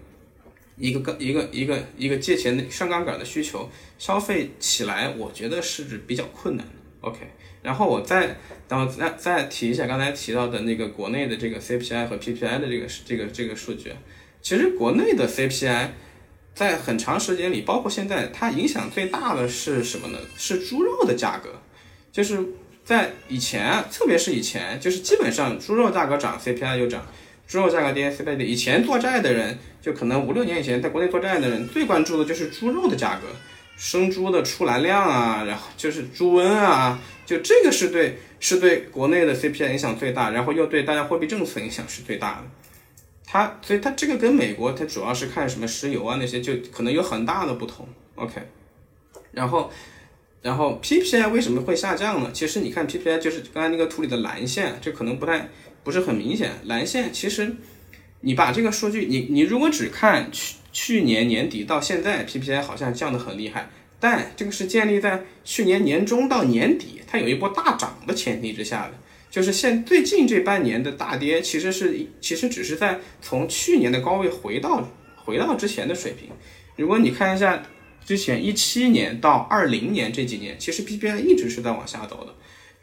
一个杠一个一个一个借钱的上杠杆的需求消费起来，我觉得是比较困难的。OK，然后我再然后再再提一下刚才提到的那个国内的这个 CPI 和 PPI 的这个这个这个数据。其实国内的 CPI 在很长时间里，包括现在，它影响最大的是什么呢？是猪肉的价格。就是在以前，特别是以前，就是基本上猪肉价格涨，CPI 就涨。猪肉价格跌，CPI 跌。以前做债的人，就可能五六年以前在国内做债的人，最关注的就是猪肉的价格，生猪的出栏量啊，然后就是猪瘟啊，就这个是对是对国内的 CPI 影响最大，然后又对大家货币政策影响是最大的。它所以它这个跟美国，它主要是看什么石油啊那些，就可能有很大的不同。OK，然后然后 PPI 为什么会下降呢？其实你看 PPI 就是刚才那个图里的蓝线，这可能不太。不是很明显，蓝线其实，你把这个数据，你你如果只看去去年年底到现在，PPI 好像降得很厉害，但这个是建立在去年年中到年底它有一波大涨的前提之下的，就是现最近这半年的大跌，其实是其实只是在从去年的高位回到回到之前的水平。如果你看一下之前一七年到二零年这几年，其实 PPI 一直是在往下走的。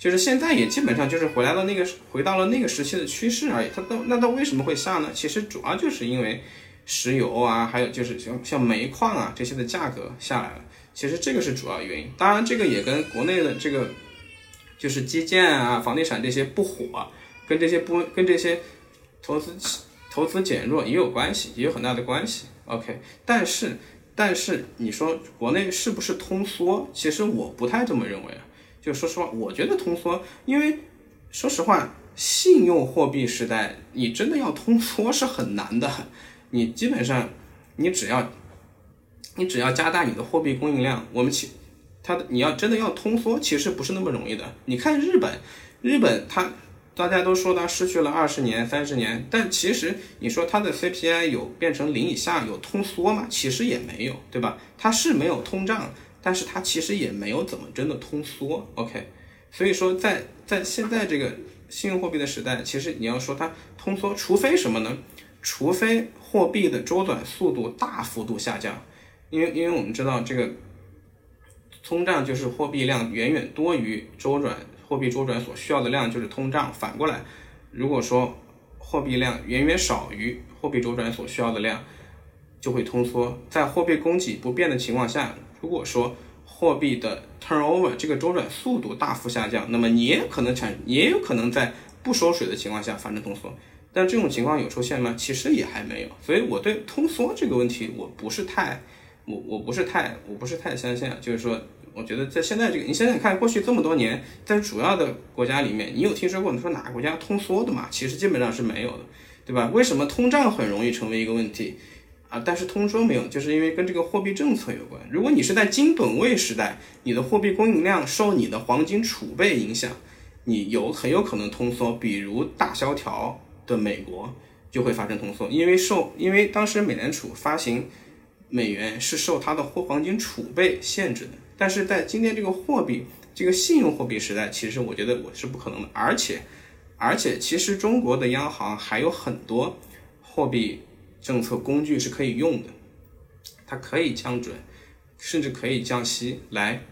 就是现在也基本上就是回来了那个回到了那个时期的趋势而已。它都那它为什么会下呢？其实主要就是因为石油啊，还有就是像像煤矿啊这些的价格下来了。其实这个是主要原因。当然这个也跟国内的这个就是基建啊、房地产这些不火，跟这些不跟这些投资投资减弱也有关系，也有很大的关系。OK，但是但是你说国内是不是通缩？其实我不太这么认为啊。就说实话，我觉得通缩，因为说实话，信用货币时代，你真的要通缩是很难的。你基本上，你只要，你只要加大你的货币供应量，我们其它的你要真的要通缩，其实不是那么容易的。你看日本，日本它。大家都说它失去了二十年、三十年，但其实你说它的 CPI 有变成零以下有通缩吗？其实也没有，对吧？它是没有通胀，但是它其实也没有怎么真的通缩。OK，所以说在在现在这个信用货币的时代，其实你要说它通缩，除非什么呢？除非货币的周转速度大幅度下降，因为因为我们知道这个通胀就是货币量远远多于周转。货币周转所需要的量就是通胀。反过来，如果说货币量远远少于货币周转所需要的量，就会通缩。在货币供给不变的情况下，如果说货币的 turnover 这个周转速度大幅下降，那么你也可能产，也有可能在不收水的情况下发生通缩。但这种情况有出现吗？其实也还没有。所以我对通缩这个问题，我不是太，我我不是太，我不是太相信啊。就是说。我觉得在现在这个，你想想看，过去这么多年，在主要的国家里面，你有听说过你说哪个国家通缩的吗？其实基本上是没有的，对吧？为什么通胀很容易成为一个问题啊？但是通缩没有，就是因为跟这个货币政策有关。如果你是在金本位时代，你的货币供应量受你的黄金储备影响，你有很有可能通缩。比如大萧条的美国就会发生通缩，因为受因为当时美联储发行美元是受它的货黄金储备限制的。但是在今天这个货币、这个信用货币时代，其实我觉得我是不可能的。而且，而且，其实中国的央行还有很多货币政策工具是可以用的，它可以降准，甚至可以降息，来，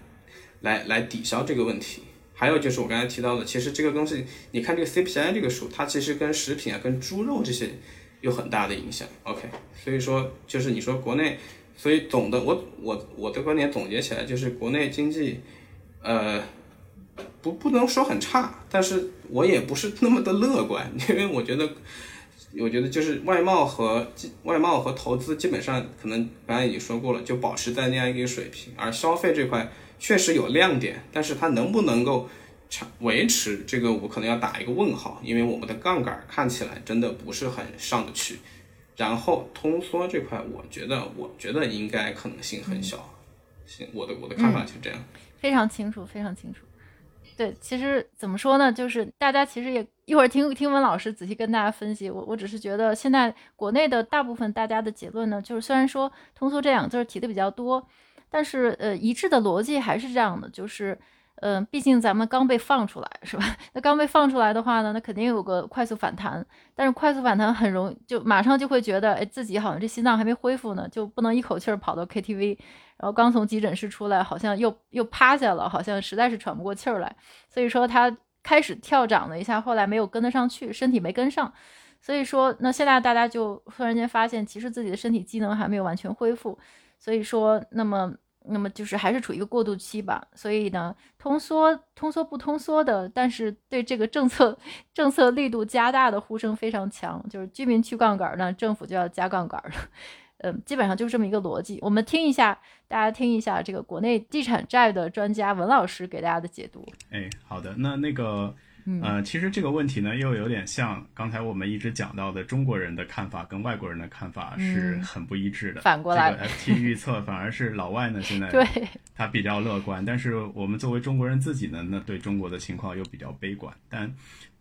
来，来抵消这个问题。还有就是我刚才提到的，其实这个东西，你看这个 CPI 这个数，它其实跟食品啊、跟猪肉这些有很大的影响。OK，所以说就是你说国内。所以总的，我我我的观点总结起来就是，国内经济，呃，不不能说很差，但是我也不是那么的乐观，因为我觉得，我觉得就是外贸和外贸和投资基本上可能刚才已经说过了，就保持在那样一个水平，而消费这块确实有亮点，但是它能不能够长维持这个，我可能要打一个问号，因为我们的杠杆看起来真的不是很上得去。然后通缩这块，我觉得，我觉得应该可能性很小。行，我的我的看法就这样。非常清楚，非常清楚。对，其实怎么说呢，就是大家其实也一会儿听听文老师仔细跟大家分析。我我只是觉得现在国内的大部分大家的结论呢，就是虽然说通缩这两个字提的比较多，但是呃一致的逻辑还是这样的，就是。嗯，毕竟咱们刚被放出来，是吧？那刚被放出来的话呢，那肯定有个快速反弹。但是快速反弹很容易，就马上就会觉得，哎，自己好像这心脏还没恢复呢，就不能一口气儿跑到 KTV，然后刚从急诊室出来，好像又又趴下了，好像实在是喘不过气儿来。所以说他开始跳涨了一下，后来没有跟得上去，身体没跟上。所以说，那现在大家就突然间发现，其实自己的身体机能还没有完全恢复。所以说，那么。那么就是还是处于一个过渡期吧，所以呢，通缩通缩不通缩的，但是对这个政策 政策力度加大的呼声非常强，就是居民去杠杆呢，政府就要加杠杆了，嗯，基本上就是这么一个逻辑。我们听一下，大家听一下这个国内地产债的专家文老师给大家的解读。哎，好的，那那个。呃，其实这个问题呢，又有点像刚才我们一直讲到的，中国人的看法跟外国人的看法是很不一致的。反过来，FT 预测反而是老外呢 现在对他比较乐观，但是我们作为中国人自己呢，那对中国的情况又比较悲观。但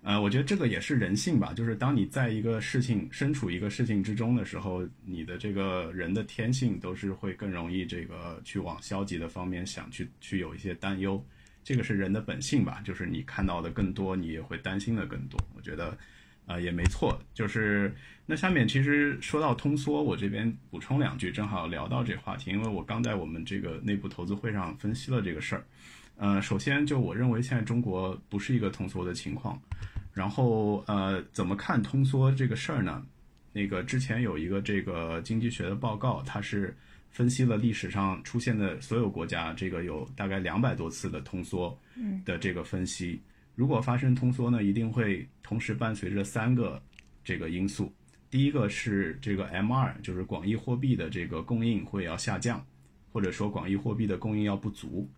呃，我觉得这个也是人性吧，就是当你在一个事情身处一个事情之中的时候，你的这个人的天性都是会更容易这个去往消极的方面想，去去有一些担忧。这个是人的本性吧，就是你看到的更多，你也会担心的更多。我觉得，呃，也没错。就是那下面其实说到通缩，我这边补充两句，正好聊到这话题，因为我刚在我们这个内部投资会上分析了这个事儿。呃，首先就我认为现在中国不是一个通缩的情况，然后呃，怎么看通缩这个事儿呢？那个之前有一个这个经济学的报告，它是。分析了历史上出现的所有国家，这个有大概两百多次的通缩的这个分析。如果发生通缩呢，一定会同时伴随着三个这个因素。第一个是这个 M 二，就是广义货币的这个供应会要下降，或者说广义货币的供应要不足。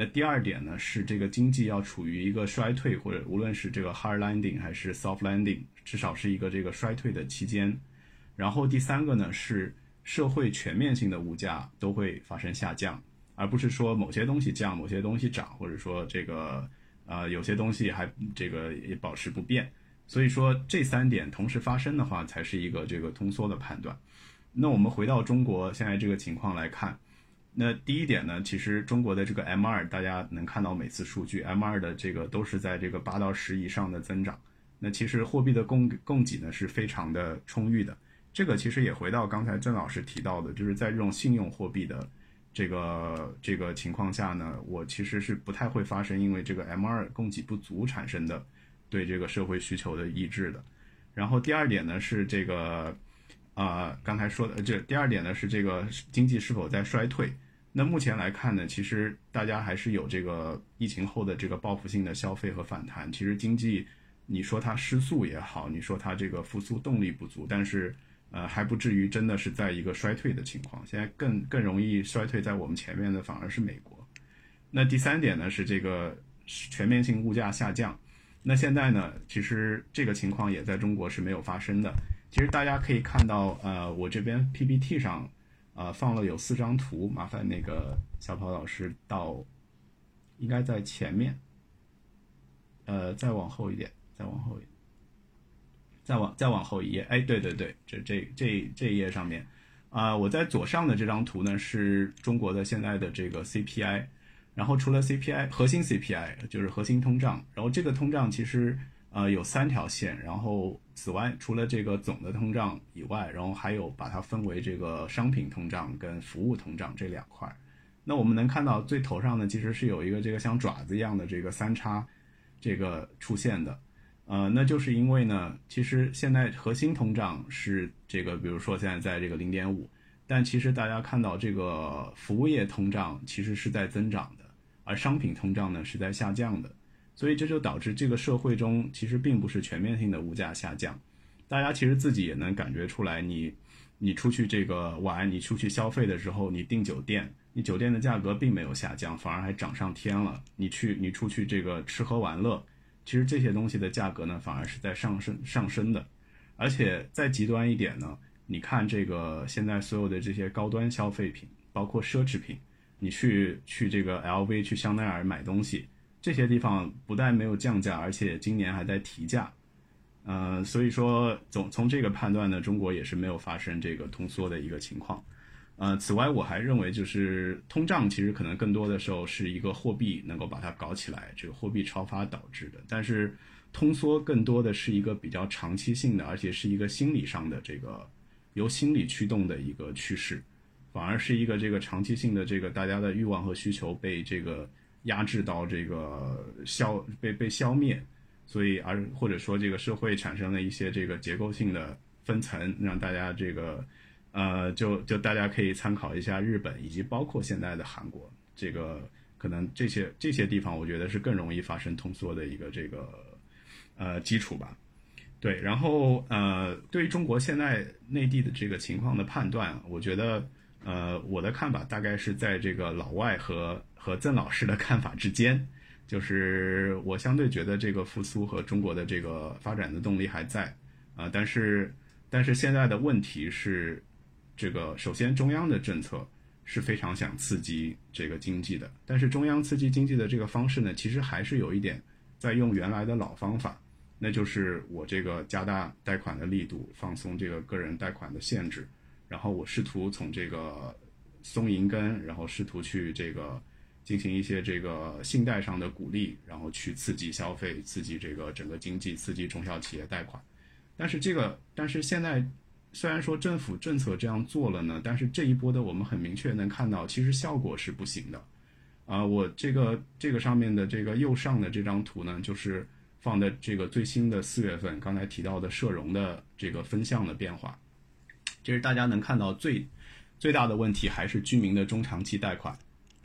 那第二点呢是这个经济要处于一个衰退，或者无论是这个 hard landing 还是 soft landing，至少是一个这个衰退的期间。然后第三个呢是社会全面性的物价都会发生下降，而不是说某些东西降，某些东西涨，或者说这个呃有些东西还这个也保持不变。所以说这三点同时发生的话，才是一个这个通缩的判断。那我们回到中国现在这个情况来看。那第一点呢，其实中国的这个 M 二，大家能看到每次数据 M 二的这个都是在这个八到十以上的增长。那其实货币的供供给呢是非常的充裕的。这个其实也回到刚才郑老师提到的，就是在这种信用货币的这个这个情况下呢，我其实是不太会发生因为这个 M 二供给不足产生的对这个社会需求的抑制的。然后第二点呢是这个啊刚才说的这第二点呢是这个经济是否在衰退。那目前来看呢，其实大家还是有这个疫情后的这个报复性的消费和反弹。其实经济，你说它失速也好，你说它这个复苏动力不足，但是呃还不至于真的是在一个衰退的情况。现在更更容易衰退在我们前面的反而是美国。那第三点呢是这个全面性物价下降。那现在呢，其实这个情况也在中国是没有发生的。其实大家可以看到，呃，我这边 PPT 上。啊，放了有四张图，麻烦那个小跑老师到，应该在前面，呃，再往后一点，再往后，再往再往后一页，哎，对对对，这这这这一页上面，啊，我在左上的这张图呢是中国的现在的这个 CPI，然后除了 CPI 核心 CPI 就是核心通胀，然后这个通胀其实。呃，有三条线，然后此外，除了这个总的通胀以外，然后还有把它分为这个商品通胀跟服务通胀这两块。那我们能看到最头上呢，其实是有一个这个像爪子一样的这个三叉，这个出现的。呃，那就是因为呢，其实现在核心通胀是这个，比如说现在在这个零点五，但其实大家看到这个服务业通胀其实是在增长的，而商品通胀呢是在下降的。所以这就导致这个社会中其实并不是全面性的物价下降，大家其实自己也能感觉出来，你你出去这个玩，你出去消费的时候，你订酒店，你酒店的价格并没有下降，反而还涨上天了。你去你出去这个吃喝玩乐，其实这些东西的价格呢，反而是在上升上升的。而且再极端一点呢，你看这个现在所有的这些高端消费品，包括奢侈品，你去去这个 LV 去香奈儿买东西。这些地方不但没有降价，而且今年还在提价，呃，所以说总从这个判断呢，中国也是没有发生这个通缩的一个情况，呃，此外我还认为就是通胀其实可能更多的时候是一个货币能够把它搞起来，这个货币超发导致的，但是通缩更多的是一个比较长期性的，而且是一个心理上的这个由心理驱动的一个趋势，反而是一个这个长期性的这个大家的欲望和需求被这个。压制到这个消被被消灭，所以而或者说这个社会产生了一些这个结构性的分层，让大家这个呃就就大家可以参考一下日本以及包括现在的韩国，这个可能这些这些地方我觉得是更容易发生通缩的一个这个呃基础吧。对，然后呃对于中国现在内地的这个情况的判断，我觉得呃我的看法大概是在这个老外和。和曾老师的看法之间，就是我相对觉得这个复苏和中国的这个发展的动力还在啊，但是但是现在的问题是，这个首先中央的政策是非常想刺激这个经济的，但是中央刺激经济的这个方式呢，其实还是有一点在用原来的老方法，那就是我这个加大贷款的力度，放松这个个人贷款的限制，然后我试图从这个松银根，然后试图去这个。进行一些这个信贷上的鼓励，然后去刺激消费，刺激这个整个经济，刺激中小企业贷款。但是这个，但是现在虽然说政府政策这样做了呢，但是这一波的我们很明确能看到，其实效果是不行的。啊，我这个这个上面的这个右上的这张图呢，就是放的这个最新的四月份刚才提到的社融的这个分项的变化。其实大家能看到最最大的问题还是居民的中长期贷款。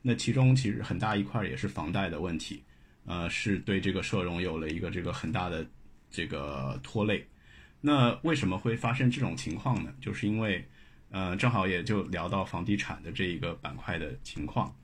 那其中其实很大一块也是房贷的问题，呃，是对这个社融有了一个这个很大的这个拖累，那为什么会发生这种情况呢？就是因为，呃，正好也就聊到房地产的这一个板块的情况。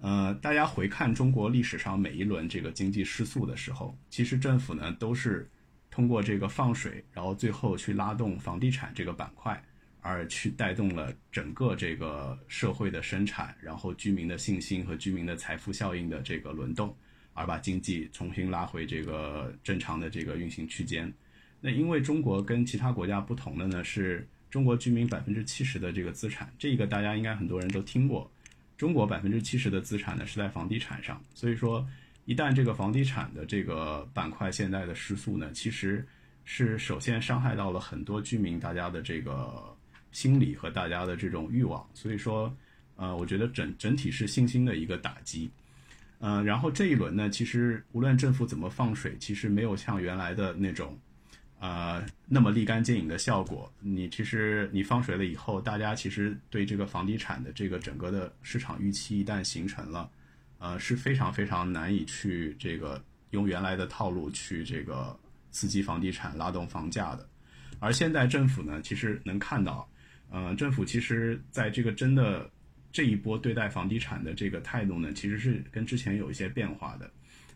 呃，大家回看中国历史上每一轮这个经济失速的时候，其实政府呢都是通过这个放水，然后最后去拉动房地产这个板块，而去带动了整个这个社会的生产，然后居民的信心和居民的财富效应的这个轮动，而把经济重新拉回这个正常的这个运行区间。那因为中国跟其他国家不同的呢，是中国居民百分之七十的这个资产，这个大家应该很多人都听过。中国百分之七十的资产呢是在房地产上，所以说一旦这个房地产的这个板块现在的失速呢，其实是首先伤害到了很多居民大家的这个心理和大家的这种欲望，所以说呃，我觉得整整体是信心的一个打击。嗯，然后这一轮呢，其实无论政府怎么放水，其实没有像原来的那种。呃，那么立竿见影的效果，你其实你放水了以后，大家其实对这个房地产的这个整个的市场预期一旦形成了，呃，是非常非常难以去这个用原来的套路去这个刺激房地产、拉动房价的。而现在政府呢，其实能看到，呃，政府其实在这个真的这一波对待房地产的这个态度呢，其实是跟之前有一些变化的。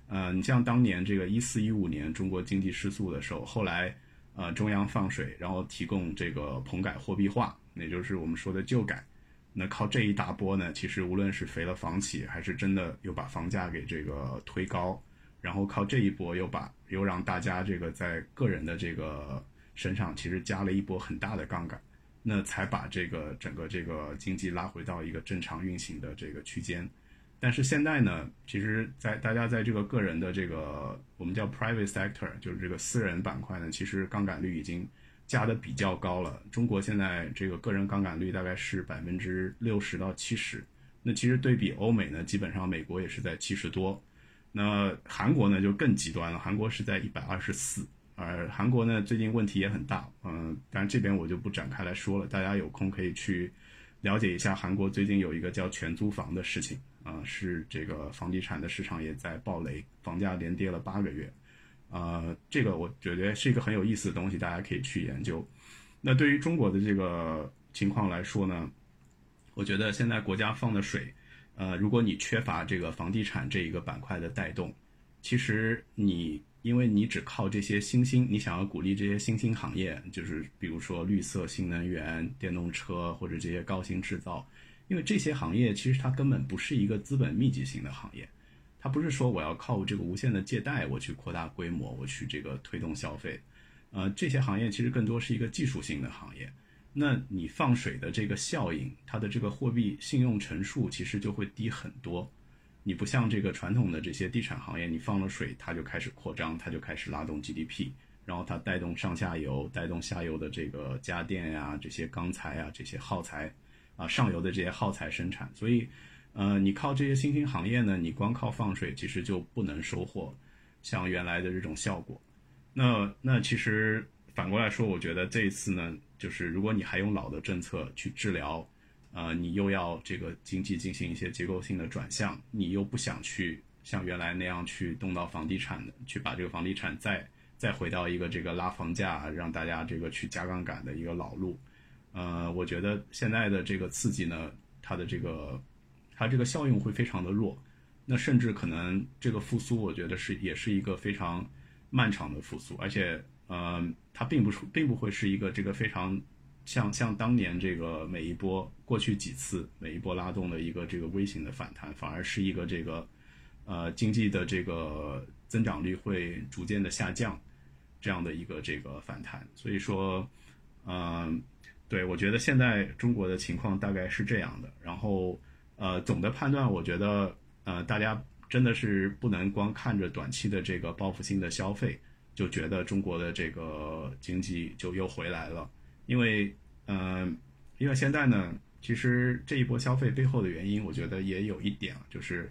呃，你像当年这个一四一五年中国经济失速的时候，后来呃中央放水，然后提供这个棚改货币化，也就是我们说的旧改。那靠这一大波呢，其实无论是肥了房企，还是真的又把房价给这个推高，然后靠这一波又把又让大家这个在个人的这个身上其实加了一波很大的杠杆，那才把这个整个这个经济拉回到一个正常运行的这个区间。但是现在呢，其实，在大家在这个个人的这个我们叫 private sector，就是这个私人板块呢，其实杠杆率已经加的比较高了。中国现在这个个人杠杆率大概是百分之六十到七十，那其实对比欧美呢，基本上美国也是在七十多，那韩国呢就更极端了，韩国是在一百二十四，而韩国呢最近问题也很大，嗯，当然这边我就不展开来说了，大家有空可以去了解一下韩国最近有一个叫全租房的事情。啊，是这个房地产的市场也在暴雷，房价连跌了八个月，啊，这个我觉得是一个很有意思的东西，大家可以去研究。那对于中国的这个情况来说呢，我觉得现在国家放的水，呃，如果你缺乏这个房地产这一个板块的带动，其实你因为你只靠这些新兴，你想要鼓励这些新兴行业，就是比如说绿色新能源、电动车或者这些高新制造。因为这些行业其实它根本不是一个资本密集型的行业，它不是说我要靠这个无限的借贷我去扩大规模，我去这个推动消费，呃，这些行业其实更多是一个技术性的行业。那你放水的这个效应，它的这个货币信用乘数其实就会低很多。你不像这个传统的这些地产行业，你放了水它就开始扩张，它就开始拉动 GDP，然后它带动上下游，带动下游的这个家电呀、这些钢材啊、这些耗材。啊，上游的这些耗材生产，所以，呃，你靠这些新兴行业呢，你光靠放水其实就不能收获像原来的这种效果。那那其实反过来说，我觉得这一次呢，就是如果你还用老的政策去治疗，呃，你又要这个经济进行一些结构性的转向，你又不想去像原来那样去动到房地产的，去把这个房地产再再回到一个这个拉房价，让大家这个去加杠杆的一个老路。呃，我觉得现在的这个刺激呢，它的这个，它这个效用会非常的弱，那甚至可能这个复苏，我觉得是也是一个非常漫长的复苏，而且，呃，它并不是并不会是一个这个非常像像当年这个每一波过去几次每一波拉动的一个这个微型的反弹，反而是一个这个，呃，经济的这个增长率会逐渐的下降，这样的一个这个反弹，所以说，嗯。对，我觉得现在中国的情况大概是这样的。然后，呃，总的判断，我觉得，呃，大家真的是不能光看着短期的这个报复性的消费，就觉得中国的这个经济就又回来了。因为，嗯，因为现在呢，其实这一波消费背后的原因，我觉得也有一点，就是，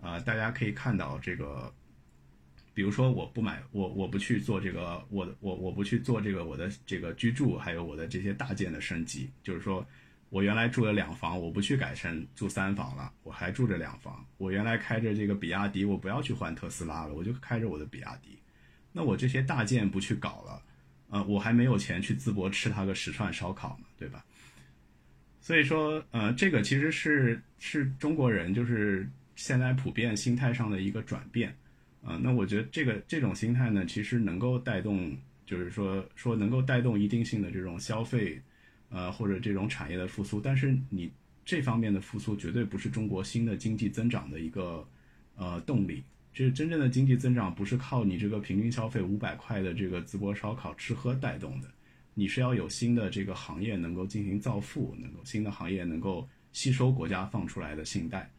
呃，大家可以看到这个。比如说，我不买，我我不去做这个，我我我不去做这个，我的这个居住，还有我的这些大件的升级，就是说，我原来住了两房，我不去改成住三房了，我还住着两房。我原来开着这个比亚迪，我不要去换特斯拉了，我就开着我的比亚迪。那我这些大件不去搞了，呃，我还没有钱去淄博吃他个十串烧烤嘛，对吧？所以说，呃，这个其实是是中国人就是现在普遍心态上的一个转变，啊，那我觉得这个这种心态呢，其实能够带动，就是说说能够带动一定性的这种消费，呃，或者这种产业的复苏。但是你这方面的复苏绝对不是中国新的经济增长的一个呃动力。这真正的经济增长不是靠你这个平均消费五百块的这个淄博烧烤吃喝带动的。你是要有新的这个行业能够进行造富，能够新的行业能够吸收国家放出来的信贷。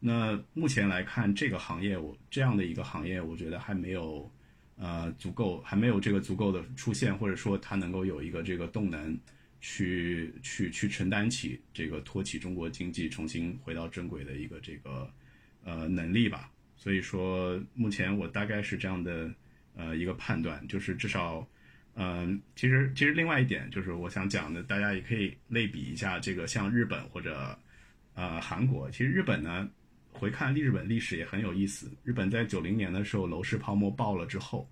那目前来看，这个行业我这样的一个行业，我觉得还没有呃足够，还没有这个足够的出现，或者说它能够有一个这个动能去去去承担起这个托起中国经济重新回到正轨的一个这个呃能力吧。所以说，目前我大概是这样的呃一个判断，就是至少。嗯，其实其实另外一点就是我想讲的，大家也可以类比一下这个像日本或者呃韩国。其实日本呢，回看日本历史也很有意思。日本在九零年的时候楼市泡沫爆了之后，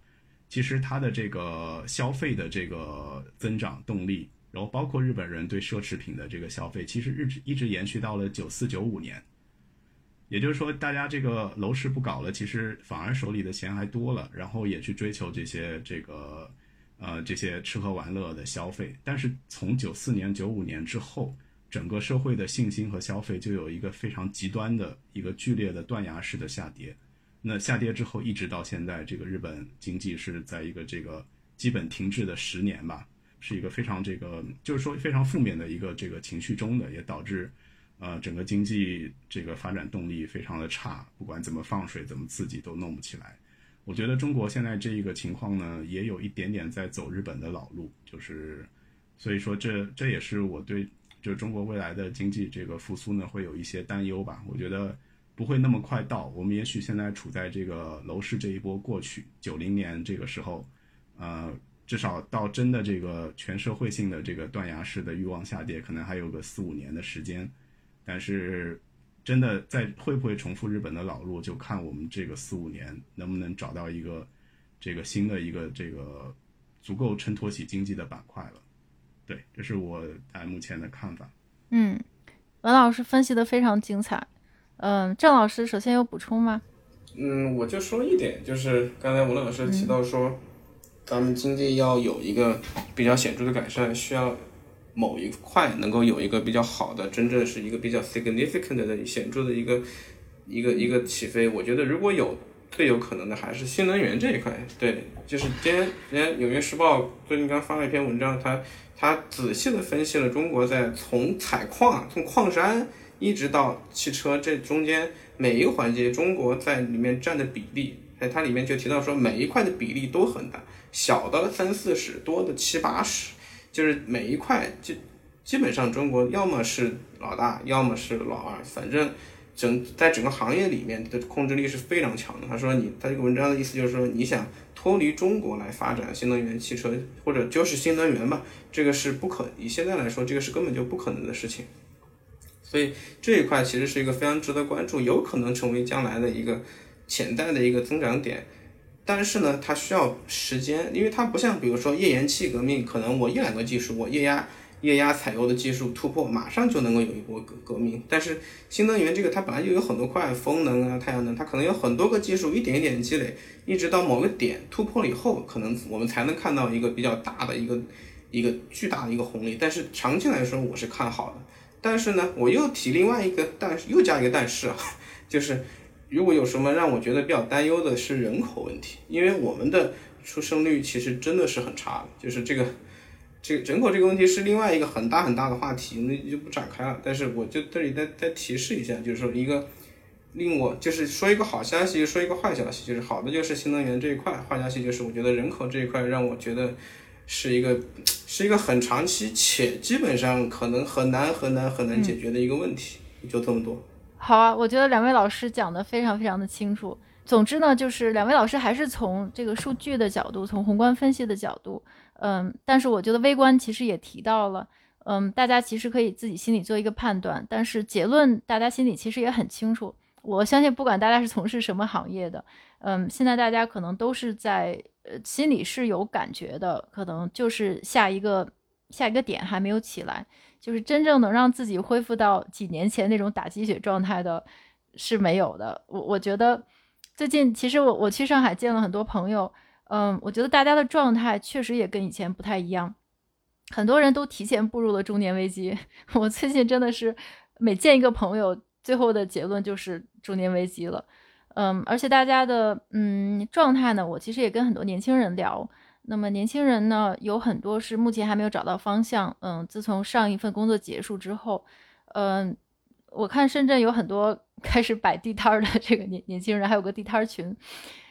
其实它的这个消费的这个增长动力，然后包括日本人对奢侈品的这个消费，其实日一直延续到了九四九五年。也就是说，大家这个楼市不搞了，其实反而手里的钱还多了，然后也去追求这些这个。呃，这些吃喝玩乐的消费，但是从九四年、九五年之后，整个社会的信心和消费就有一个非常极端的一个剧烈的断崖式的下跌。那下跌之后，一直到现在，这个日本经济是在一个这个基本停滞的十年吧，是一个非常这个就是说非常负面的一个这个情绪中的，也导致呃整个经济这个发展动力非常的差，不管怎么放水、怎么刺激都弄不起来。我觉得中国现在这一个情况呢，也有一点点在走日本的老路，就是，所以说这这也是我对就中国未来的经济这个复苏呢，会有一些担忧吧。我觉得不会那么快到，我们也许现在处在这个楼市这一波过去，九零年这个时候，呃，至少到真的这个全社会性的这个断崖式的欲望下跌，可能还有个四五年的时间，但是。真的在会不会重复日本的老路，就看我们这个四五年能不能找到一个这个新的一个这个足够衬托起经济的板块了。对，这是我在目前的看法。嗯，文老师分析的非常精彩。嗯，郑老师首先有补充吗？嗯，我就说一点，就是刚才文老师提到说，咱们经济要有一个比较显著的改善，需要。某一块能够有一个比较好的，真正是一个比较 significant 的显著的一个一个一个起飞，我觉得如果有最有可能的还是新能源这一块。对，就是今天，今《纽约时报》最近刚发了一篇文章，他他仔细的分析了中国在从采矿、从矿山一直到汽车这中间每一个环节，中国在里面占的比例。哎，它里面就提到说，每一块的比例都很大，小的三四十，多的七八十。就是每一块，就基本上中国要么是老大，要么是老二，反正整在整个行业里面的控制力是非常强的。他说你，他这个文章的意思就是说，你想脱离中国来发展新能源汽车，或者就是新能源吧，这个是不可，以现在来说，这个是根本就不可能的事情。所以这一块其实是一个非常值得关注，有可能成为将来的一个潜在的一个增长点。但是呢，它需要时间，因为它不像比如说页岩气革命，可能我一两个技术，我液压液压采油的技术突破，马上就能够有一波革革命。但是新能源这个它本来就有很多块，风能啊、太阳能，它可能有很多个技术，一点一点积累，一直到某个点突破了以后，可能我们才能看到一个比较大的一个一个巨大的一个红利。但是长期来说，我是看好的。但是呢，我又提另外一个但是，又加一个但是啊，就是。如果有什么让我觉得比较担忧的是人口问题，因为我们的出生率其实真的是很差的，就是这个这个人口这个问题是另外一个很大很大的话题，那就不展开了。但是我就这里再再提示一下，就是说一个令我就是说一个好消息，说一个坏消息，就是好的就是新能源这一块，坏消息就是我觉得人口这一块让我觉得是一个是一个很长期且基本上可能很难很难很难解决的一个问题，就这么多。好啊，我觉得两位老师讲的非常非常的清楚。总之呢，就是两位老师还是从这个数据的角度，从宏观分析的角度，嗯，但是我觉得微观其实也提到了，嗯，大家其实可以自己心里做一个判断，但是结论大家心里其实也很清楚。我相信，不管大家是从事什么行业的，嗯，现在大家可能都是在呃心里是有感觉的，可能就是下一个下一个点还没有起来，就是真正能让自己恢复到几年前那种打鸡血状态的，是没有的。我我觉得最近其实我我去上海见了很多朋友，嗯，我觉得大家的状态确实也跟以前不太一样，很多人都提前步入了中年危机。我最近真的是每见一个朋友，最后的结论就是中年危机了。嗯，而且大家的嗯状态呢，我其实也跟很多年轻人聊。那么年轻人呢，有很多是目前还没有找到方向。嗯，自从上一份工作结束之后，嗯，我看深圳有很多开始摆地摊儿的这个年年轻人，还有个地摊儿群。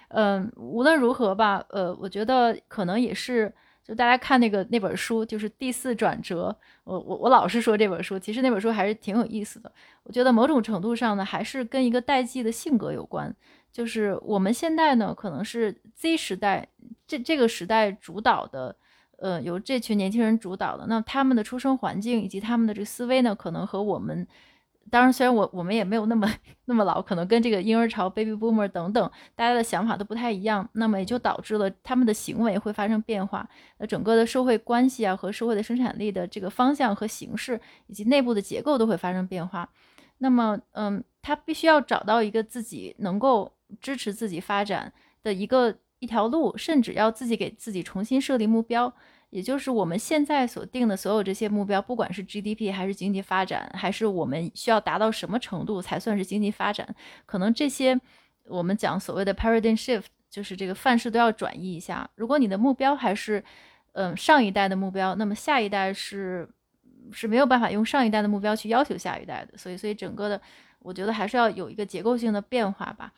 嗯，无论如何吧，呃，我觉得可能也是。就大家看那个那本书，就是第四转折。我我我老是说这本书，其实那本书还是挺有意思的。我觉得某种程度上呢，还是跟一个代际的性格有关。就是我们现在呢，可能是 Z 时代这这个时代主导的，呃，由这群年轻人主导的。那他们的出生环境以及他们的这个思维呢，可能和我们。当然，虽然我我们也没有那么 那么老，可能跟这个婴儿潮、baby boomer 等等，大家的想法都不太一样，那么也就导致了他们的行为会发生变化。那整个的社会关系啊，和社会的生产力的这个方向和形式，以及内部的结构都会发生变化。那么，嗯，他必须要找到一个自己能够支持自己发展的一个一条路，甚至要自己给自己重新设立目标。也就是我们现在所定的所有这些目标，不管是 GDP 还是经济发展，还是我们需要达到什么程度才算是经济发展，可能这些我们讲所谓的 paradigm shift，就是这个范式都要转移一下。如果你的目标还是，嗯，上一代的目标，那么下一代是是没有办法用上一代的目标去要求下一代的。所以，所以整个的，我觉得还是要有一个结构性的变化吧。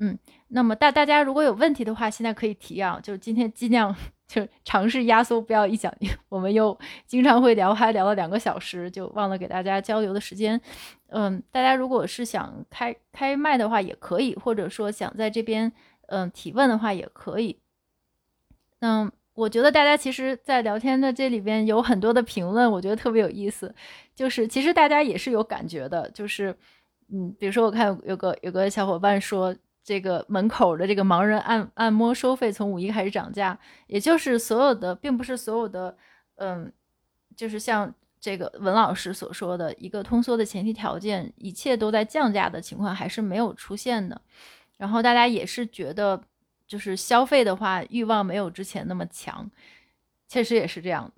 嗯，那么大大家如果有问题的话，现在可以提啊，就是今天尽量。就尝试压缩，不要一讲，我们又经常会聊，还聊了两个小时，就忘了给大家交流的时间。嗯，大家如果是想开开麦的话，也可以，或者说想在这边嗯提问的话，也可以。嗯，我觉得大家其实，在聊天的这里边有很多的评论，我觉得特别有意思。就是其实大家也是有感觉的，就是嗯，比如说我看有个有个小伙伴说。这个门口的这个盲人按按摩收费从五一开始涨价，也就是所有的，并不是所有的，嗯，就是像这个文老师所说的一个通缩的前提条件，一切都在降价的情况还是没有出现的。然后大家也是觉得，就是消费的话欲望没有之前那么强，确实也是这样。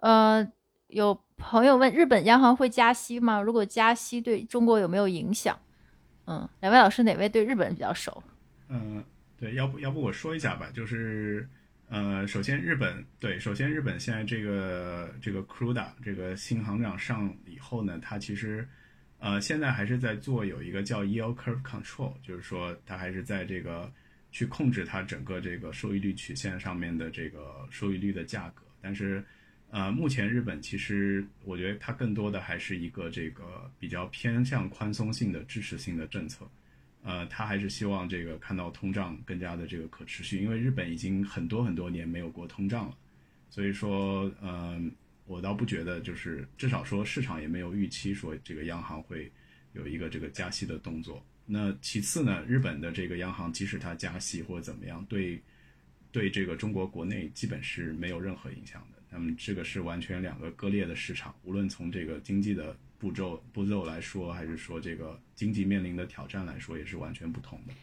呃，有朋友问日本央行会加息吗？如果加息对中国有没有影响？嗯，两位老师哪位对日本比较熟？嗯，对，要不要不我说一下吧，就是呃，首先日本对，首先日本现在这个这个 Kuda 这个新行长上以后呢，他其实呃现在还是在做有一个叫 Yield Curve Control，就是说他还是在这个去控制它整个这个收益率曲线上面的这个收益率的价格，但是。呃，目前日本其实我觉得它更多的还是一个这个比较偏向宽松性的支持性的政策，呃，它还是希望这个看到通胀更加的这个可持续，因为日本已经很多很多年没有过通胀了，所以说，嗯，我倒不觉得就是至少说市场也没有预期说这个央行会有一个这个加息的动作。那其次呢，日本的这个央行即使它加息或者怎么样，对对这个中国国内基本是没有任何影响的。那么这个是完全两个割裂的市场，无论从这个经济的步骤步骤来说，还是说这个经济面临的挑战来说，也是完全不同的。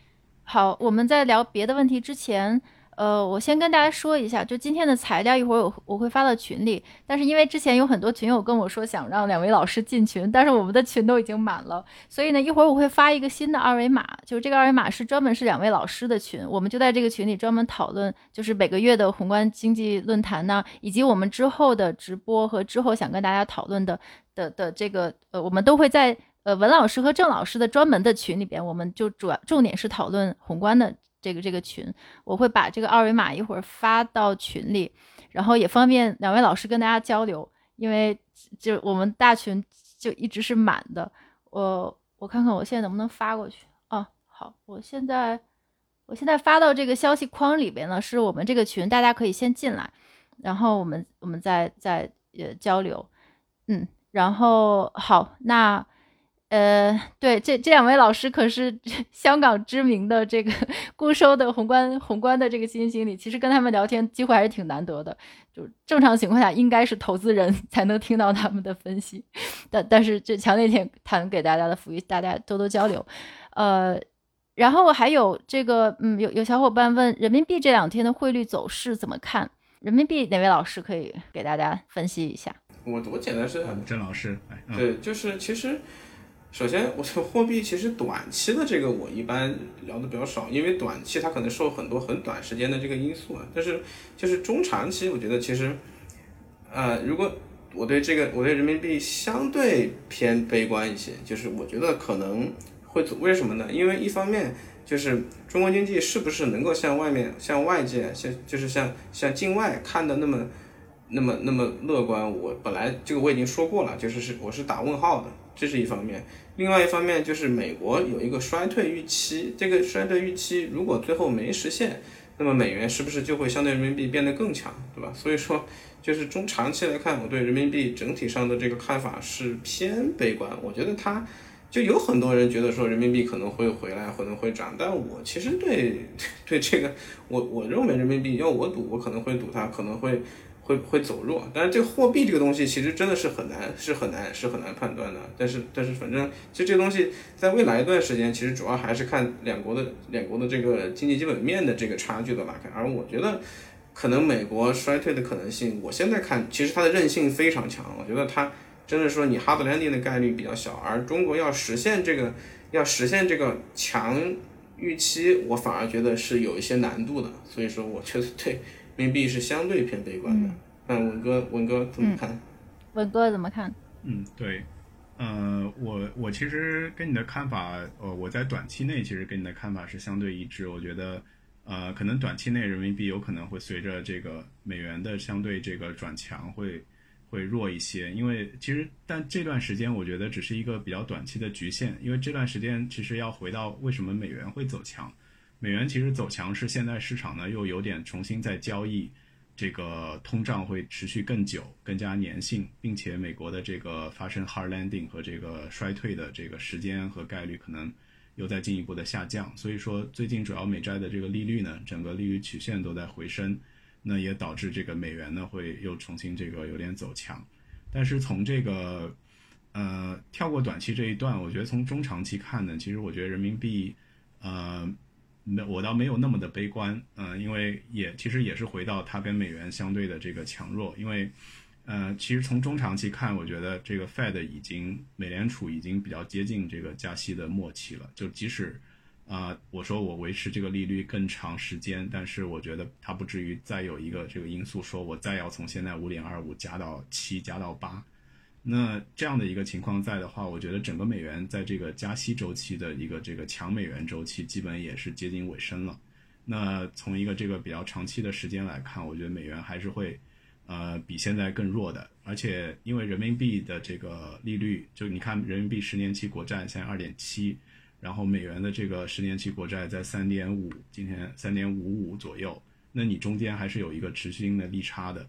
好，我们在聊别的问题之前。呃，我先跟大家说一下，就今天的材料，一会儿我我会发到群里。但是因为之前有很多群友跟我说想让两位老师进群，但是我们的群都已经满了，所以呢，一会儿我会发一个新的二维码，就是这个二维码是专门是两位老师的群，我们就在这个群里专门讨论，就是每个月的宏观经济论坛呢，以及我们之后的直播和之后想跟大家讨论的的的这个，呃，我们都会在呃文老师和郑老师的专门的群里边，我们就主要重点是讨论宏观的。这个这个群，我会把这个二维码一会儿发到群里，然后也方便两位老师跟大家交流，因为就我们大群就一直是满的。我我看看我现在能不能发过去啊。好，我现在我现在发到这个消息框里边呢，是我们这个群，大家可以先进来，然后我们我们再再呃交流。嗯，然后好，那呃，对，这这两位老师可是 香港知名的这个 固收的宏观宏观的这个基金经理，其实跟他们聊天机会还是挺难得的。就正常情况下，应该是投资人 才能听到他们的分析，但但是这强烈点谈给大家的福利，大家多多交流。呃，然后还有这个，嗯，有有小伙伴问人民币这两天的汇率走势怎么看？人民币哪位老师可以给大家分析一下？我我简单是，郑老师，对，就是其实。首先，我的货币其实短期的这个我一般聊的比较少，因为短期它可能受很多很短时间的这个因素啊。但是就是中长期，我觉得其实，呃，如果我对这个我对人民币相对偏悲观一些，就是我觉得可能会走，为什么呢？因为一方面就是中国经济是不是能够像外面像外界像就是像像境外看的那么那么那么乐观？我本来这个我已经说过了，就是是我是打问号的。这是一方面，另外一方面就是美国有一个衰退预期，这个衰退预期如果最后没实现，那么美元是不是就会相对人民币变得更强，对吧？所以说，就是中长期来看，我对人民币整体上的这个看法是偏悲观。我觉得它就有很多人觉得说人民币可能会回来，可能会涨，但我其实对 对这个，我我认为人民币要我赌，我可能会赌它可能会。会会走弱，但是这个货币这个东西其实真的是很难，是很难，是很难判断的。但是但是反正其实这个东西在未来一段时间，其实主要还是看两国的两国的这个经济基本面的这个差距的拉开。而我觉得可能美国衰退的可能性，我现在看其实它的韧性非常强。我觉得它真的说你 hard landing 的概率比较小，而中国要实现这个要实现这个强预期，我反而觉得是有一些难度的。所以说我觉得对。人民币是相对偏悲观的，嗯，文哥，文哥怎么看？文哥怎么看？嗯，对，呃，我我其实跟你的看法，呃，我在短期内其实跟你的看法是相对一致。我觉得，呃，可能短期内人民币有可能会随着这个美元的相对这个转强会会弱一些，因为其实但这段时间我觉得只是一个比较短期的局限，因为这段时间其实要回到为什么美元会走强。美元其实走强是现在市场呢又有点重新在交易，这个通胀会持续更久、更加粘性，并且美国的这个发生 hard landing 和这个衰退的这个时间和概率可能又在进一步的下降。所以说最近主要美债的这个利率呢，整个利率曲线都在回升，那也导致这个美元呢会又重新这个有点走强。但是从这个呃跳过短期这一段，我觉得从中长期看呢，其实我觉得人民币呃。没，我倒没有那么的悲观，嗯，因为也其实也是回到它跟美元相对的这个强弱，因为，呃，其实从中长期看，我觉得这个 Fed 已经美联储已经比较接近这个加息的末期了，就即使，啊，我说我维持这个利率更长时间，但是我觉得它不至于再有一个这个因素说我再要从现在五点二五加到七加到八。那这样的一个情况在的话，我觉得整个美元在这个加息周期的一个这个强美元周期，基本也是接近尾声了。那从一个这个比较长期的时间来看，我觉得美元还是会，呃，比现在更弱的。而且因为人民币的这个利率，就你看人民币十年期国债现在二点七，然后美元的这个十年期国债在三点五，今天三点五五左右，那你中间还是有一个持续性的利差的。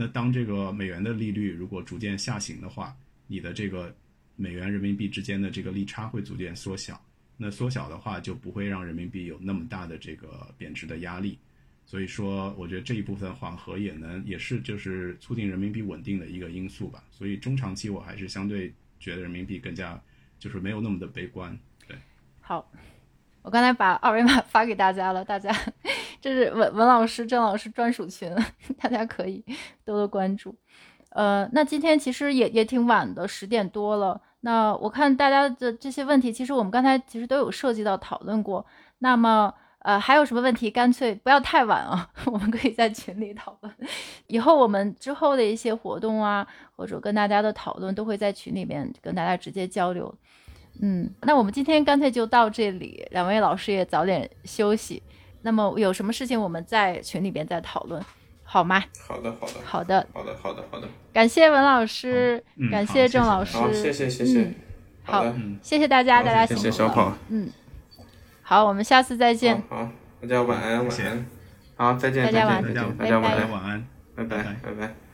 那当这个美元的利率如果逐渐下行的话，你的这个美元人民币之间的这个利差会逐渐缩小。那缩小的话，就不会让人民币有那么大的这个贬值的压力。所以说，我觉得这一部分缓和也能也是就是促进人民币稳定的一个因素吧。所以中长期我还是相对觉得人民币更加就是没有那么的悲观。对，好。我刚才把二维码发给大家了，大家这是文文老师、郑老师专属群，大家可以多多关注。呃，那今天其实也也挺晚的，十点多了。那我看大家的这些问题，其实我们刚才其实都有涉及到讨论过。那么，呃，还有什么问题，干脆不要太晚啊，我们可以在群里讨论。以后我们之后的一些活动啊，或者跟大家的讨论，都会在群里面跟大家直接交流。嗯，那我们今天干脆就到这里，两位老师也早点休息。那么有什么事情我们在群里边再讨论，好吗？好的，好的，好的，好的，好的，好的。感谢文老师，感谢郑老师，谢谢，谢谢。好，谢谢大家，大家谢谢小跑。嗯，好，我们下次再见。好，大家晚安，晚安。好，再见，再见，大家晚安，晚安，拜拜，拜拜。